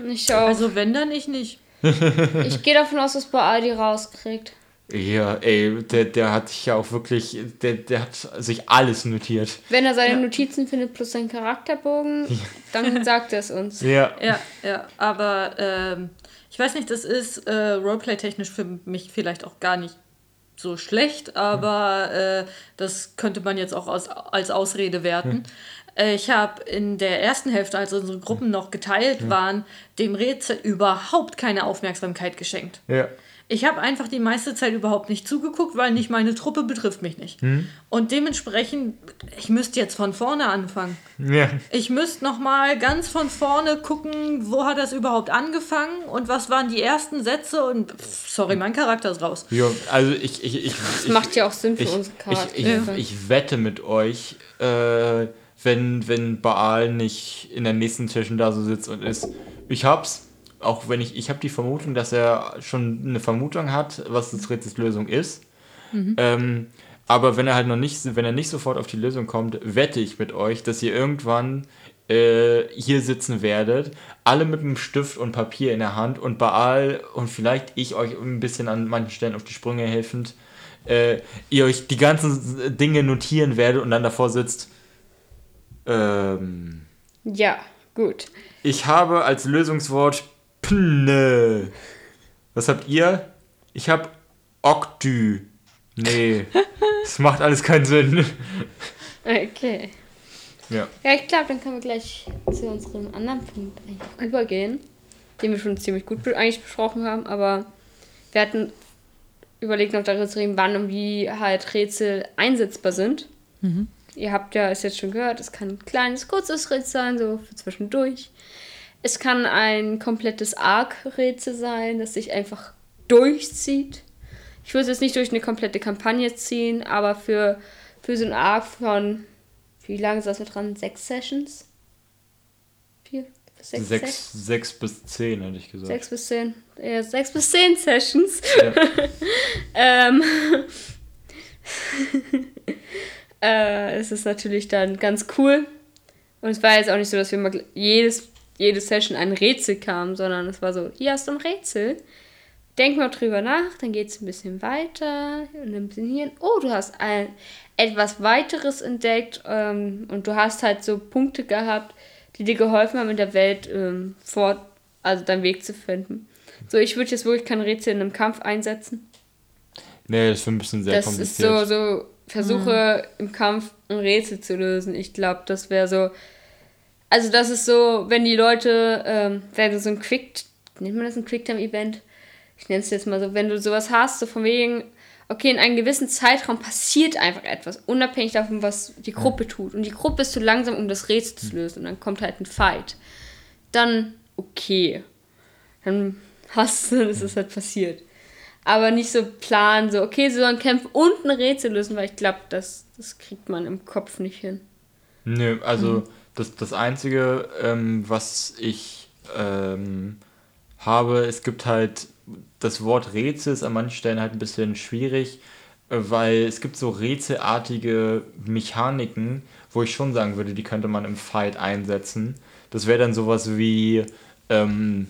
Ich auch. Also wenn, dann ich nicht. ich gehe davon aus, dass Baal die rauskriegt. Ja, ey, der, der hat sich ja auch wirklich, der, der hat sich alles notiert. Wenn er seine Notizen findet plus seinen Charakterbogen, dann sagt er es uns. Ja. Ja, ja, aber ähm, ich weiß nicht, das ist äh, Roleplay-technisch für mich vielleicht auch gar nicht so schlecht, aber äh, das könnte man jetzt auch aus, als Ausrede werten. Äh, Ich habe in der ersten Hälfte, als unsere Gruppen noch geteilt waren, dem Rätsel überhaupt keine Aufmerksamkeit geschenkt. Ja. Ich habe einfach die meiste Zeit überhaupt nicht zugeguckt, weil nicht meine Truppe betrifft mich nicht. Und dementsprechend, ich müsste jetzt von vorne anfangen. Ja. Ich müsste noch mal ganz von vorne gucken, wo hat das überhaupt angefangen und was waren die ersten Sätze und pff, sorry, mein Charakter ist raus. Ja, also ich, ich, ich, Das ich, macht ja auch Sinn für ich, unsere ich, Charaktere. ich, ich wette mit euch, äh, wenn, wenn Baal nicht in der nächsten Session da so sitzt und ist, ich hab's, auch wenn ich, ich habe die Vermutung, dass er schon eine Vermutung hat, was das Rätsels Lösung ist. Ähm, aber wenn er halt noch nicht, wenn er nicht sofort auf die Lösung kommt, wette ich mit euch, dass ihr irgendwann äh, hier sitzen werdet, alle mit einem Stift und Papier in der Hand und Baal und vielleicht ich euch ein bisschen an manchen Stellen auf die Sprünge helfend, äh, ihr euch die ganzen Dinge notieren werdet und dann davor sitzt. Ähm, Ja, gut. ich habe als Lösungswort Pne. Was habt ihr? Ich hab Oktü. Nee, das macht alles keinen Sinn. Okay. Ja. Ja, ich glaube, dann können wir gleich zu unserem anderen Punkt übergehen, den wir schon ziemlich gut eigentlich besprochen haben, aber wir hatten überlegt noch darüber zu reden, wann und wie halt Rätsel einsetzbar sind. Ihr habt ja es jetzt schon gehört, es kann ein kleines, kurzes Rätsel sein, so für zwischendurch. Es kann ein komplettes Arc-Rätsel sein, das sich einfach durchzieht. Ich würde es jetzt nicht durch eine komplette Kampagne ziehen, aber für, für so ein Arc von, wie lange saß er dran? Sechs Sessions? Vier? Sechs, Sechs, sechs bis zehn, hätte ich gesagt. Sechs bis zehn. Ja, sechs bis zehn Sessions. Ja. ähm, äh, es ist natürlich dann ganz cool. Und es war jetzt auch nicht so, dass wir mal jedes, jede Session ein Rätsel kam, sondern es war so, hier hast du ein Rätsel. Denk mal drüber nach, dann geht es ein bisschen weiter und ein bisschen hier. Oh, du hast ein, etwas weiteres entdeckt ähm, und du hast halt so Punkte gehabt, die dir geholfen haben, in der Welt ähm, fort, also deinen Weg zu finden. So, ich würde jetzt wirklich kein Rätsel in einem Kampf einsetzen. Nee, das ist ein bisschen sehr das ist kompliziert. so, so, versuche im Kampf ein Rätsel zu lösen. Ich glaube, das wäre so. Also, das ist so, wenn die Leute, ähm, wenn du so ein Quick, nennt man das ein Quicktime-Event? Ich nenne es jetzt mal so, wenn du sowas hast, so von wegen, okay, in einem gewissen Zeitraum passiert einfach etwas, unabhängig davon, was die Gruppe tut. Und die Gruppe ist zu langsam, um das Rätsel zu lösen. Und dann kommt halt ein Fight. Dann, okay. Dann hast du, dann ist es halt passiert. Aber nicht so planen, so, okay, sie sollen kämpfen und ein Rätsel lösen, weil ich glaube, das, das kriegt man im Kopf nicht hin. Nö, also Mhm. das, das Einzige, ähm, was ich ähm, habe, es gibt halt das Wort Rätsel ist an manchen Stellen halt ein bisschen schwierig, äh, weil es gibt so rätselartige Mechaniken, wo ich schon sagen würde, die könnte man im Fight einsetzen. Das wäre dann sowas wie, ähm,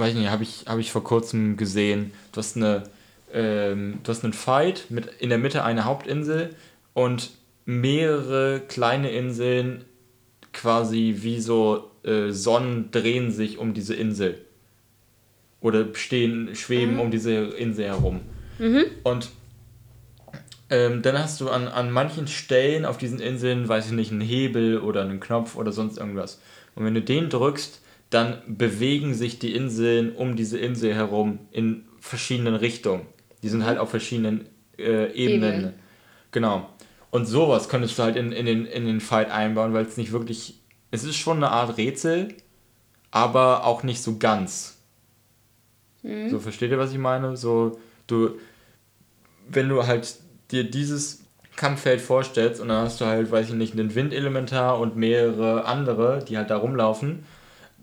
weiß ich nicht, habe ich, hab ich vor kurzem gesehen, du hast eine, ähm, du hast einen Fight mit in der Mitte eine Hauptinsel und mehrere kleine Inseln quasi wie so äh, Sonnen drehen sich um diese Insel. Oder stehen, schweben um diese Insel herum. Und ähm, dann hast du an, an manchen Stellen auf diesen Inseln, weiß ich nicht, einen Hebel oder einen Knopf oder sonst irgendwas. Und wenn du den drückst, dann bewegen sich die Inseln um diese Insel herum in verschiedenen Richtungen. Die sind halt auf verschiedenen äh, Ebenen. Ebenen. Genau. Und sowas könntest du halt in, in, den, in den Fight einbauen, weil es nicht wirklich. Es ist schon eine Art Rätsel, aber auch nicht so ganz. So, versteht ihr, was ich meine? So, du, wenn du halt dir dieses Kampffeld vorstellst und dann hast du halt, weiß ich nicht, einen Windelementar und mehrere andere, die halt da rumlaufen.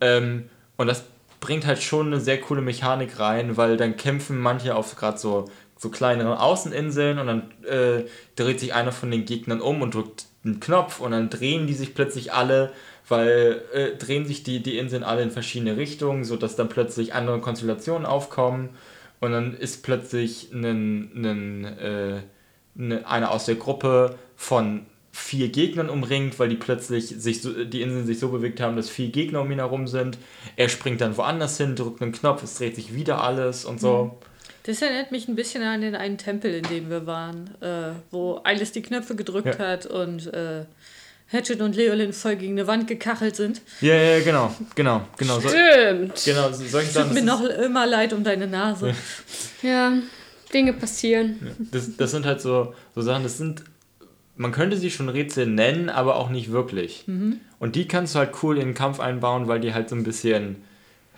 Ähm, und das bringt halt schon eine sehr coole Mechanik rein, weil dann kämpfen manche auf gerade so, so kleineren Außeninseln und dann äh, dreht sich einer von den Gegnern um und drückt einen Knopf und dann drehen die sich plötzlich alle, weil äh, drehen sich die, die Inseln alle in verschiedene Richtungen, sodass dann plötzlich andere Konstellationen aufkommen und dann ist plötzlich ein, ein, äh, ne, einer aus der Gruppe von vier Gegnern umringt, weil die plötzlich sich so, die Inseln sich so bewegt haben, dass vier Gegner um ihn herum sind. Er springt dann woanders hin, drückt einen Knopf, es dreht sich wieder alles und so. Das erinnert mich ein bisschen an den einen Tempel, in dem wir waren, äh, wo Alice die Knöpfe gedrückt Ja. hat und äh, Hatchet und Leolin voll gegen eine Wand gekachelt sind. Ja, ja, ja, genau, genau, genau. So, Stimmt. genau, so- solche Tut Sachen. mir das noch immer leid um deine Nase. Ja, Dinge passieren. Das, das sind halt so, so Sachen, das sind, man könnte sie schon Rätsel nennen, aber auch nicht wirklich. Und die kannst du halt cool in den Kampf einbauen, weil die halt so ein bisschen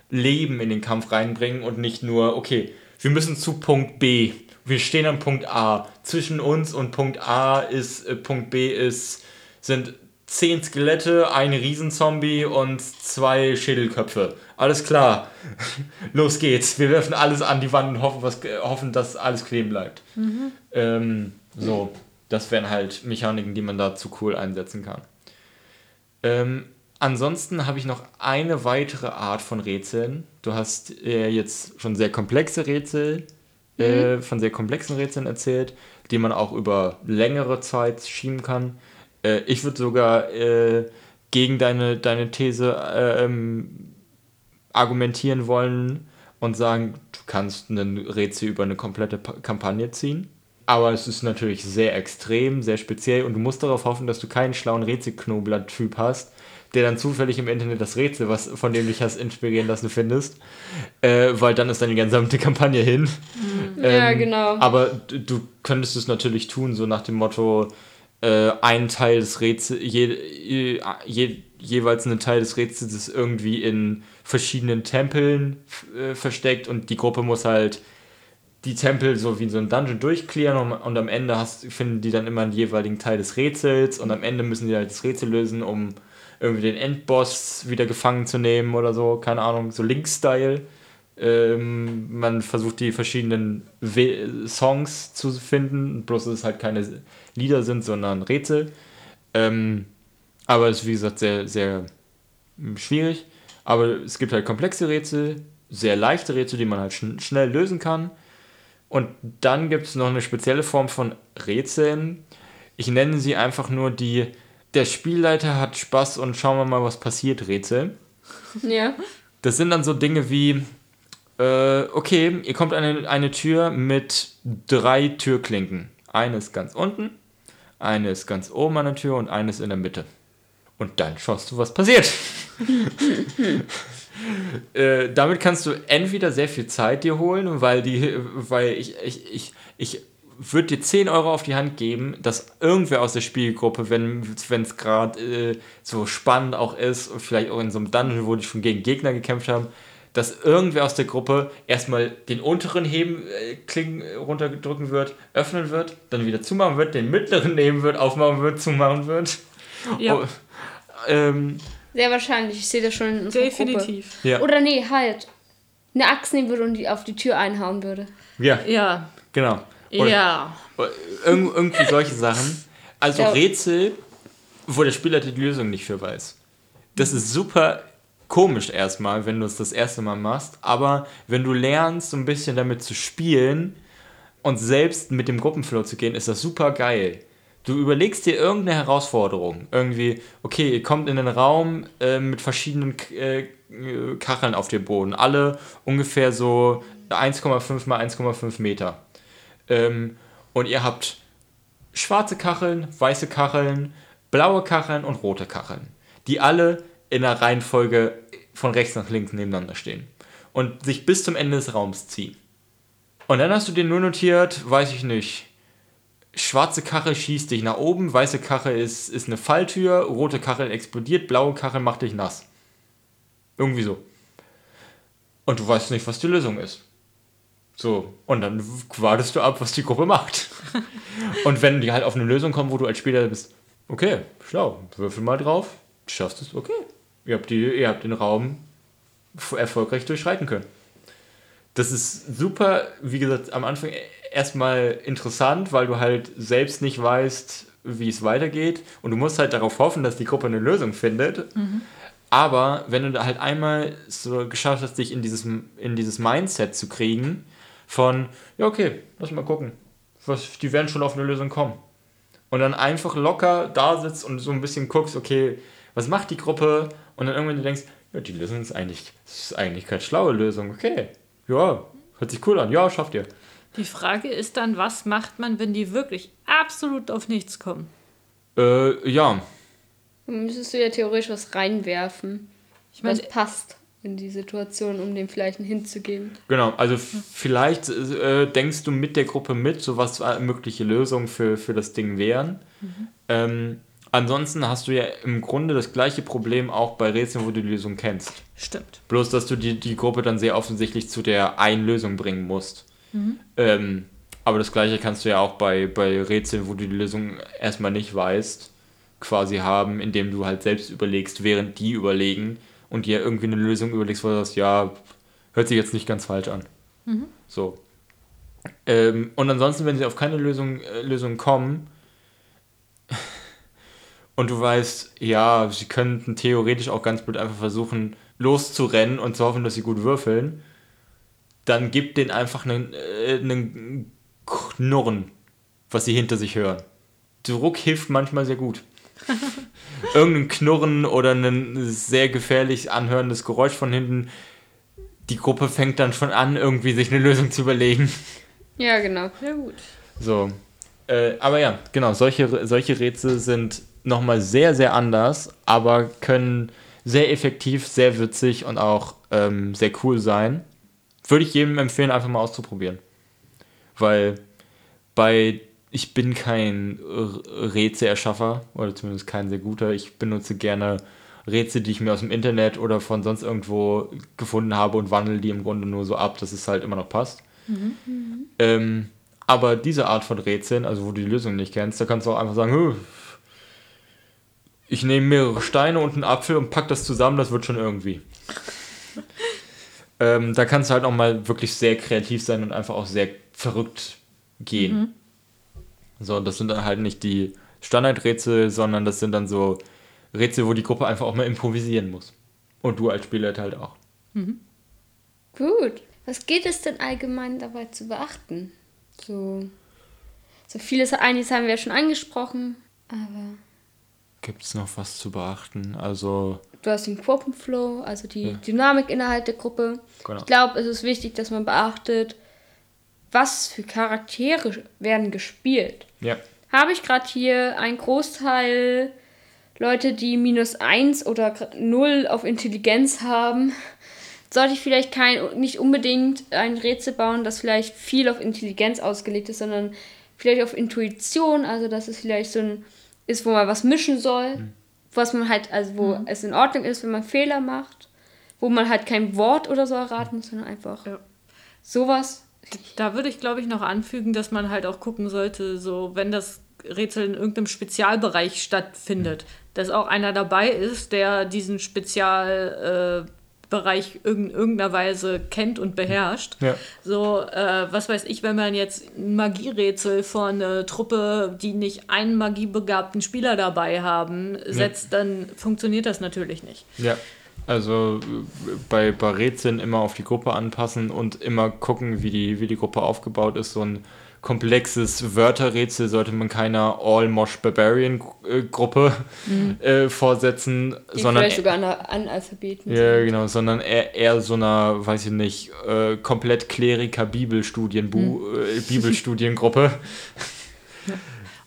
Leben in den Kampf reinbringen und nicht nur, okay, wir müssen zu Punkt B. Wir stehen am Punkt A. Zwischen uns und Punkt A ist, äh, Punkt B ist, sind zehn Skelette, ein Riesenzombie und zwei Schädelköpfe. Alles klar. Los geht's. Wir werfen alles an die Wand und hoffen, was, hoffen dass alles kleben bleibt. Ähm, so, das wären halt Mechaniken, die man dazu cool einsetzen kann. Ähm, ansonsten habe ich noch eine weitere Art von Rätseln. Du hast äh, jetzt schon sehr komplexe Rätsel, äh, von sehr komplexen Rätseln erzählt, die man auch über längere Zeit schieben kann. Äh, ich würde sogar äh, gegen deine, deine These äh, ähm, argumentieren wollen und sagen, du kannst ein Rätsel über eine komplette Pa- Kampagne ziehen. Aber es ist natürlich sehr extrem, sehr speziell und du musst darauf hoffen, dass du keinen schlauen Rätselknobler-Typ hast, der dann zufällig im Internet das Rätsel, was, von dem du dich hast inspirieren lassen, findest. Äh, weil dann ist deine gesamte Kampagne hin. Ja, genau. Aber du, könntest es natürlich tun, so nach dem Motto, äh, ein Teil des Rätsels, je, je, je, jeweils ein Teil des Rätsels ist irgendwie in verschiedenen Tempeln äh, versteckt und die Gruppe muss halt die Tempel so wie in so ein Dungeon durchklären und, und am Ende hast, finden die dann immer einen jeweiligen Teil des Rätsels und am Ende müssen die halt das Rätsel lösen, um irgendwie den Endboss wieder gefangen zu nehmen oder so, keine Ahnung, so Link-Style. Ähm, man versucht die verschiedenen We Songs zu finden, bloß dass es halt keine Lieder sind, sondern Rätsel. Ähm, aber es ist wie gesagt sehr, sehr schwierig. Aber es gibt halt komplexe Rätsel, sehr leichte Rätsel, die man halt schn schnell lösen kann. Und dann gibt es noch eine spezielle Form von Rätseln. Ich nenne sie einfach nur die Der Spielleiter hat Spaß und schauen wir mal, was passiert Rätsel. Ja. Das sind dann so Dinge wie, äh, okay, ihr kommt an eine, eine Tür mit drei Türklinken. Eine ist ganz unten, eine ist ganz oben an der Tür und eine ist in der Mitte. Und dann schaust du, was passiert. äh, damit kannst du entweder sehr viel Zeit dir holen, weil die, weil ich, ich, ich, ich würde dir 10 Euro auf die Hand geben, dass irgendwer aus der Spielgruppe, wenn es gerade äh, so spannend auch ist und vielleicht auch in so einem Dungeon, wo die schon gegen Gegner gekämpft haben, dass irgendwer aus der Gruppe erstmal den unteren Heben äh, Klingen runterdrücken wird, öffnen wird, dann wieder zumachen wird, den mittleren nehmen wird, aufmachen wird, zumachen wird. Ja. Oh, ähm, Sehr wahrscheinlich. Ich sehe das schon in unserer Definitiv. Gruppe. ja, Oder nee, halt. Eine Axt nehmen würde und die auf die Tür einhauen würde. ja, Ja. genau. Oder- Ja. Irgend, irgendwie solche Sachen. Also Ja. Rätsel, wo der Spieler die Lösung nicht für weiß. Das ist super komisch erstmal, wenn du es das erste Mal machst. Aber wenn du lernst, so ein bisschen damit zu spielen und selbst mit dem Gruppenflow zu gehen, ist das super geil. Du überlegst dir irgendeine Herausforderung. Irgendwie, okay, ihr kommt in einen Raum äh, mit verschiedenen äh, Kacheln auf dem Boden. Alle ungefähr so 1,5 mal 1,5 Meter. Ähm, und ihr habt schwarze Kacheln, weiße Kacheln, blaue Kacheln und rote Kacheln, die alle in der Reihenfolge von rechts nach links nebeneinander stehen und sich bis zum Ende des Raums ziehen. Und dann hast du dir nur notiert, weiß ich nicht, schwarze Kachel schießt dich nach oben, weiße Kachel ist, ist eine Falltür, rote Kachel explodiert, blaue Kachel macht dich nass. Irgendwie so. Und du weißt nicht, was die Lösung ist. So, und dann wartest du ab, was die Gruppe macht. und wenn die halt auf eine Lösung kommen, wo du als Spieler bist, okay, schlau, würfel mal drauf, schaffst es, okay. Ihr habt, die, ihr habt den Raum erfolgreich durchschreiten können. Das ist super, wie gesagt, am Anfang erstmal interessant, weil du halt selbst nicht weißt, wie es weitergeht. Und du musst halt darauf hoffen, dass die Gruppe eine Lösung findet. Aber wenn du da halt einmal so geschafft hast, dich in dieses, in dieses Mindset zu kriegen, von, ja, okay, lass mal gucken. Was, die werden schon auf eine Lösung kommen. Und dann einfach locker da sitzt und so ein bisschen guckst, okay, was macht die Gruppe? Und dann irgendwann denkst, ja, die Lösung ist eigentlich, ist eigentlich keine schlaue Lösung. Okay, ja, hört sich cool an. Ja, schafft ihr. Die Frage ist dann, was macht man, wenn die wirklich absolut auf nichts kommen? Äh, ja, Dann müsstest du ja theoretisch was reinwerfen, Ich meine, was passt in die Situation, um dem vielleicht einen Hint zu geben. Genau, also vielleicht äh, denkst du mit der Gruppe mit, so was äh, mögliche Lösungen für, für das Ding wären. Ähm, ansonsten hast du ja im Grunde das gleiche Problem auch bei Rätseln, wo du die Lösung kennst. stimmt. Bloß, dass du die, die Gruppe dann sehr offensichtlich zu der einen Lösung bringen musst. Ähm, aber das gleiche kannst du ja auch bei, bei Rätseln, wo du die Lösung erstmal nicht weißt, quasi haben, indem du halt selbst überlegst, während die überlegen und dir irgendwie eine Lösung überlegst, wo du sagst, ja, hört sich jetzt nicht ganz falsch an. So. Ähm, und ansonsten, wenn sie auf keine Lösung, äh, Lösung kommen und du weißt, ja, sie könnten theoretisch auch ganz blöd einfach versuchen, loszurennen und zu hoffen, dass sie gut würfeln, dann gib denen einfach einen, äh, einen Knurren, was sie hinter sich hören. Druck hilft manchmal sehr gut. Irgendein Knurren oder ein sehr gefährlich anhörendes Geräusch von hinten. Die Gruppe fängt dann schon an, irgendwie sich eine Lösung zu überlegen. Ja, genau. Ja, gut. So. Äh, aber ja, genau, solche, solche Rätsel sind nochmal sehr, sehr anders, aber können sehr effektiv, sehr witzig und auch ähm, sehr cool sein. Würde ich jedem empfehlen, einfach mal auszuprobieren. Weil bei, ich bin kein Rätselerschaffer oder zumindest kein sehr guter. Ich benutze gerne Rätsel, die ich mir aus dem Internet oder von sonst irgendwo gefunden habe und wandle die im Grunde nur so ab, dass es halt immer noch passt. Ähm, aber diese Art von Rätseln, also wo du die Lösung nicht kennst, da kannst du auch einfach sagen, "Hö, ich nehme mehrere Steine und einen Apfel und pack das zusammen, das wird schon irgendwie. ähm, da kannst du halt auch mal wirklich sehr kreativ sein und einfach auch sehr verrückt gehen. Mhm. So, das sind dann halt nicht die Standardrätsel, sondern das sind dann so Rätsel, wo die Gruppe einfach auch mal improvisieren muss. Und du als Spieler halt auch. Gut. Was geht es denn allgemein dabei zu beachten? So, so vieles, einiges haben wir ja schon angesprochen, aber Gibt es noch was zu beachten? Also, du hast den Gruppenflow, also die Ja. Dynamik innerhalb der Gruppe. Genau. Ich glaube, es ist wichtig, dass man beachtet, was für Charaktere werden gespielt. ja. Habe ich gerade hier einen Großteil Leute, die minus 1 oder 0 auf Intelligenz haben, sollte ich vielleicht kein, nicht unbedingt ein Rätsel bauen, das vielleicht viel auf Intelligenz ausgelegt ist, sondern vielleicht auf Intuition, also dass es vielleicht so ein ist, wo man was mischen soll, was man halt, also wo es in Ordnung ist, wenn man Fehler macht, wo man halt kein Wort oder so erraten muss, sondern einfach Ja. sowas. Da würde ich, glaube ich, noch anfügen, dass man halt auch gucken sollte, so wenn das Rätsel in irgendeinem Spezialbereich stattfindet, dass auch einer dabei ist, der diesen Spezialbereich äh, Bereich in irgendeiner Weise kennt und beherrscht. Ja. So, äh, was weiß ich, wenn man jetzt ein Magierätsel von einer Truppe, die nicht einen magiebegabten Spieler dabei haben, setzt, dann funktioniert das natürlich nicht. Ja, also bei, bei Rätseln immer auf die Gruppe anpassen und immer gucken, wie die, wie die Gruppe aufgebaut ist. So ein komplexes Wörterrätsel sollte man keiner All-Mosh-Barbarian-Gruppe äh, vorsetzen, Die sondern vielleicht sogar Ana- Analphabeten ja, sind. genau, sondern eher, eher so einer, weiß ich nicht, äh, komplett Kleriker Bibelstudienbu äh, Bibelstudiengruppe.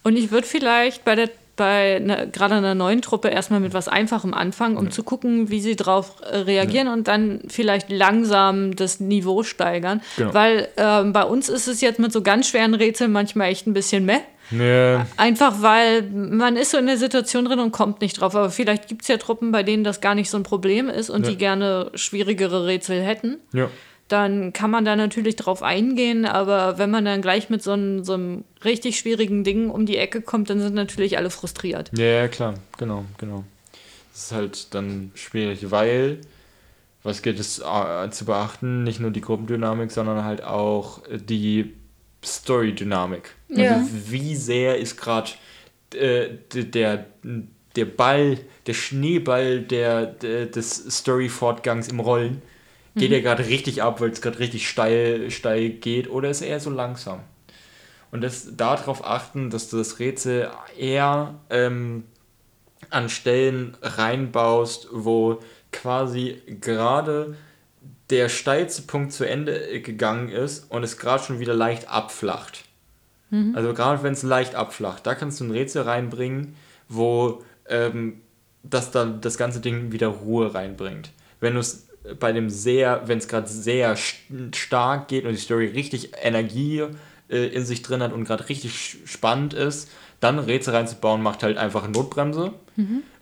Und ich würde vielleicht bei der bei einer, gerade einer neuen Truppe erstmal mit was Einfachem anfangen, um zu gucken, wie sie darauf äh, reagieren und dann vielleicht langsam das Niveau steigern. Genau. Weil ähm, bei uns ist es jetzt mit so ganz schweren Rätseln manchmal echt ein bisschen meh. Ja, Einfach weil man ist so in der Situation drin und kommt nicht drauf. Aber vielleicht gibt es ja Truppen, bei denen das gar nicht so ein Problem ist und Ja. die gerne schwierigere Rätsel hätten. ja. Dann kann man da natürlich drauf eingehen, aber wenn man dann gleich mit so einem, so einem richtig schwierigen Ding um die Ecke kommt, dann sind natürlich alle frustriert. Ja, ja, klar, genau, genau. Das ist halt dann schwierig, weil, was gilt es äh, zu beachten, nicht nur die Gruppendynamik, sondern halt auch die Story-Dynamik. Ja. Also wie sehr ist gerade äh, der, der Ball, der Schneeball der, der, des Story-Fortgangs im Rollen, geht er gerade richtig ab, weil es gerade richtig steil, steil geht, oder ist er eher so langsam? Und das darauf achten, dass du das Rätsel eher ähm, an Stellen reinbaust, wo quasi gerade der steilste Punkt zu Ende gegangen ist und es gerade schon wieder leicht abflacht. Also gerade wenn es leicht abflacht, da kannst du ein Rätsel reinbringen, wo ähm, das dann das ganze Ding wieder Ruhe reinbringt. Wenn du es bei dem sehr, wenn es gerade sehr st- stark geht und die Story richtig Energie äh, in sich drin hat und gerade richtig spannend ist, dann Rätsel reinzubauen, macht halt einfach eine Notbremse.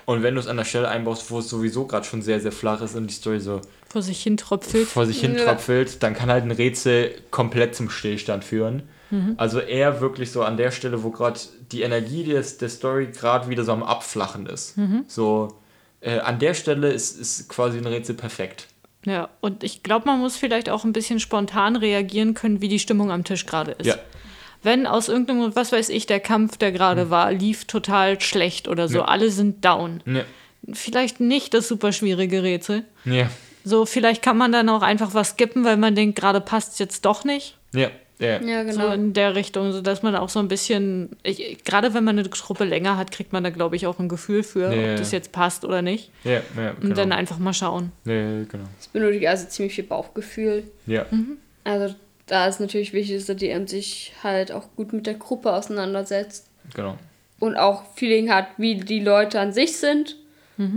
Und wenn du es an der Stelle einbaust, wo es sowieso gerade schon sehr, sehr flach ist und die Story so Vor sich hin tröpfelt. vor sich hin Ja. tröpfelt, dann kann halt ein Rätsel komplett zum Stillstand führen. Also eher wirklich so an der Stelle, wo gerade die Energie des, der Story gerade wieder so am Abflachen ist. So, äh, an der Stelle ist, ist quasi ein Rätsel perfekt. Ja, und ich glaube, man muss vielleicht auch ein bisschen spontan reagieren können, wie die Stimmung am Tisch gerade ist. Ja. Wenn aus irgendeinem, Grund, was weiß ich, der Kampf, der gerade war, lief total schlecht oder so, Ja. alle sind down. Ja. Vielleicht nicht das super schwierige Rätsel. Ja. So, vielleicht kann man dann auch einfach was skippen, weil man denkt, gerade passt jetzt doch nicht. Ja. Ja. Ja, So genau. in der Richtung, sodass man auch so ein bisschen, ich, gerade wenn man eine Gruppe länger hat, kriegt man da, glaube ich, auch ein Gefühl für, Ja, ja. ob das jetzt passt oder nicht. Ja. ja Und genau. dann einfach mal schauen. ja, genau. Es benötigt also ziemlich viel Bauchgefühl. Ja. Also da ist natürlich wichtig, dass der DM sich halt auch gut mit der Gruppe auseinandersetzt Genau. und auch Feeling hat, wie die Leute an sich sind.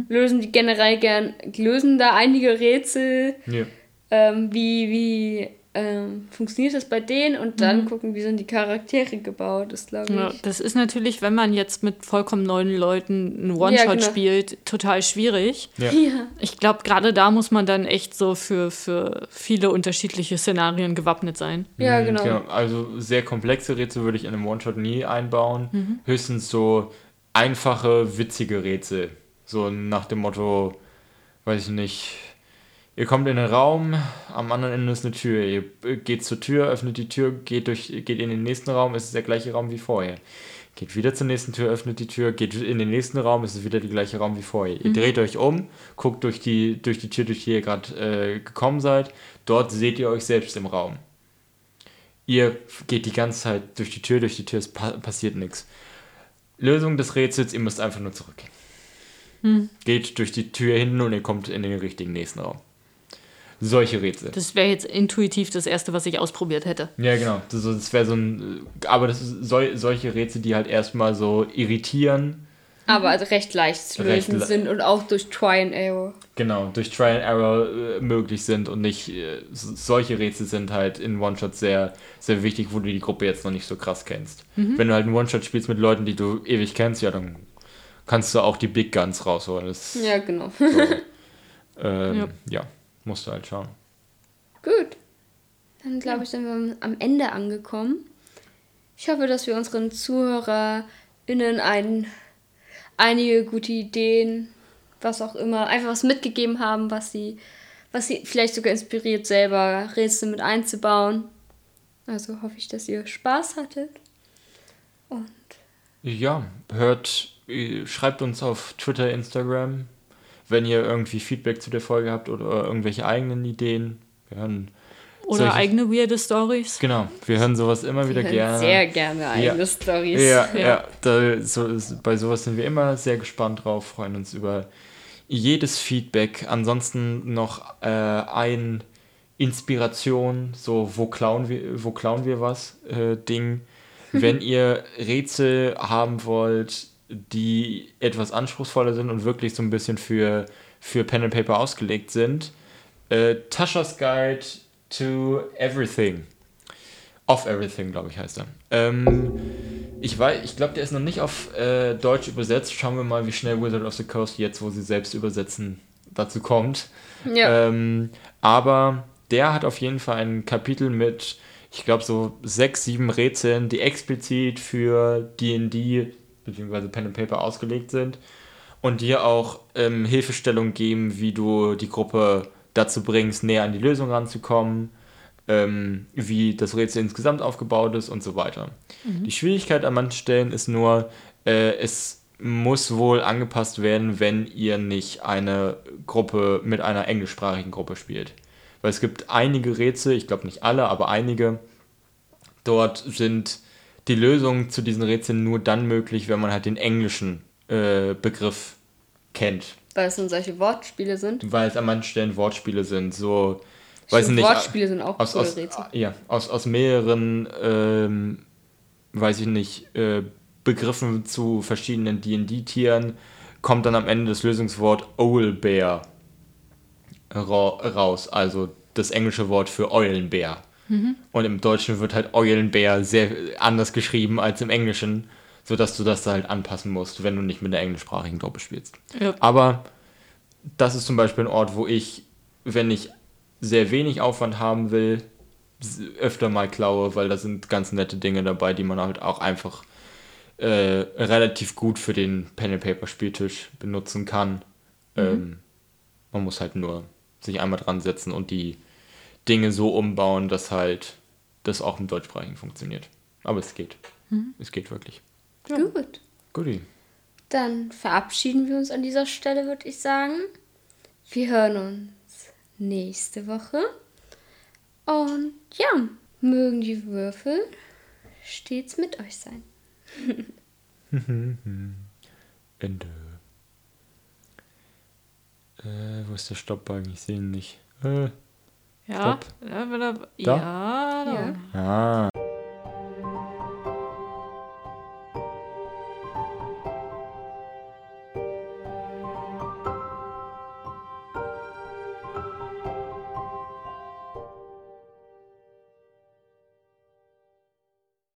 Lösen die generell gern, lösen da einige Rätsel, Ja. ähm, wie, wie ähm, funktioniert das bei denen und dann gucken, wie sind die Charaktere gebaut, ist glaube ich. Ja, das ist natürlich, wenn man jetzt mit vollkommen neuen Leuten einen One-Shot Ja, genau. spielt, total schwierig. Ja. Ja. Ich glaube, gerade da muss man dann echt so für, für viele unterschiedliche Szenarien gewappnet sein. Ja, Mhm, genau. Also sehr komplexe Rätsel würde ich in einem One-Shot nie einbauen. Höchstens so einfache, witzige Rätsel. So nach dem Motto, weiß ich nicht, ihr kommt in den Raum, am anderen Ende ist eine Tür. Ihr geht zur Tür, öffnet die Tür, geht, durch, geht in den nächsten Raum, ist es der gleiche Raum wie vorher. Geht wieder zur nächsten Tür, öffnet die Tür, geht in den nächsten Raum, ist es wieder der gleiche Raum wie vorher. Ihr dreht euch um, guckt durch die, durch die Tür, durch die ihr gerade äh, gekommen seid. Dort seht ihr euch selbst im Raum. Ihr geht die ganze Zeit durch die Tür, durch die Tür, es pa passiert nichts. Lösung des Rätsels, ihr müsst einfach nur zurückgehen. Geht durch die Tür hinten und ihr kommt in den richtigen nächsten Raum. Solche Rätsel. Das wäre jetzt intuitiv das Erste, was ich ausprobiert hätte. Ja, genau. Das, das wäre so ein. Aber das ist sol solche Rätsel, die halt erstmal so irritieren. Aber also recht leicht zu Recht lösen le- sind und auch durch Try and Error. Genau, durch Try and Error äh, möglich sind und nicht. Äh, solche Rätsel sind halt in One-Shot sehr, sehr wichtig, wo du die Gruppe jetzt noch nicht so krass kennst. Wenn du halt einen One-Shot spielst mit Leuten, die du ewig kennst, ja, dann kannst du auch die Big Guns rausholen. Das Ja, genau. so, ähm, Ja. ja, musst du halt schauen. Gut. Dann glaube ich, sind wir am Ende angekommen. Ich hoffe, dass wir unseren ZuhörerInnen ein, einige gute Ideen, was auch immer, einfach was mitgegeben haben, was sie, was sie vielleicht sogar inspiriert, selber Rätsel mit einzubauen. Also hoffe ich, dass ihr Spaß hattet. Und Ja, hört, äh, schreibt uns auf Twitter, Instagram, wenn ihr irgendwie Feedback zu der Folge habt oder irgendwelche eigenen Ideen. Wir hören, Oder Solche- eigene weirde Stories. genau, wir hören sowas immer wieder wir hören gerne. sehr gerne eigene Ja. Stories. Ja, Ja. ja. da, so, bei sowas sind wir immer sehr gespannt drauf, freuen uns über jedes Feedback. Ansonsten noch äh, ein Inspiration, so wo klauen wir, wo klauen wir was, äh, Ding. Wenn ihr Rätsel haben wollt, die etwas anspruchsvoller sind und wirklich so ein bisschen für, für Pen and Paper ausgelegt sind, äh, Tasha's Guide to Everything. Of Everything, glaube ich, heißt er. Ähm, ich weiß, ich glaube, der ist noch nicht auf äh, Deutsch übersetzt. Schauen wir mal, wie schnell Wizard of the Coast jetzt, wo sie selbst übersetzen, dazu kommt. Ja. Ähm, aber der hat auf jeden Fall ein Kapitel mit, ich glaube, so sechs, sieben Rätseln, die explizit für D&D bzw. Pen and Paper ausgelegt sind und dir auch ähm, Hilfestellung geben, wie du die Gruppe dazu bringst, näher an die Lösung ranzukommen, ähm, wie das Rätsel insgesamt aufgebaut ist und so weiter. Die Schwierigkeit an manchen Stellen ist nur, äh, es muss wohl angepasst werden, wenn ihr nicht eine Gruppe mit einer englischsprachigen Gruppe spielt. Weil es gibt einige Rätsel, ich glaube nicht alle, aber einige, dort sind die Lösungen zu diesen Rätseln nur dann möglich, wenn man halt den englischen äh, Begriff kennt. Weil es dann solche Wortspiele sind. Weil es an manchen Stellen Wortspiele sind, so, weiß Stimmt, ich nicht. Wortspiele sind auch aus, coole aus, Rätsel. ja, aus, aus mehreren, ähm, weiß ich nicht, äh, Begriffen zu verschiedenen D&D-Tieren kommt dann am Ende das Lösungswort Owlbear ra raus, also das englische Wort für Eulenbär. Und im Deutschen wird halt Eulenbär sehr anders geschrieben als im Englischen, sodass du das da halt anpassen musst, wenn du nicht mit der englischsprachigen Gruppe spielst. Ja. Aber das ist zum Beispiel ein Ort, wo ich, wenn ich sehr wenig Aufwand haben will, öfter mal klaue, weil da sind ganz nette Dinge dabei, die man halt auch einfach äh, relativ gut für den Pen and Paper Spieltisch benutzen kann. Ähm, man muss halt nur sich einmal dran setzen und die Dinge so umbauen, dass halt das auch im Deutschsprachigen funktioniert. Aber es geht. Es geht wirklich. Gut. Guti. Dann verabschieden wir uns an dieser Stelle, würde ich sagen. Wir hören uns nächste Woche. Und ja, mögen die Würfel stets mit euch sein. Ende. Äh, wo ist der Stoppbalken? Ich sehe ihn nicht. Äh, Ja, ja, er, Da? ja, da. Ja.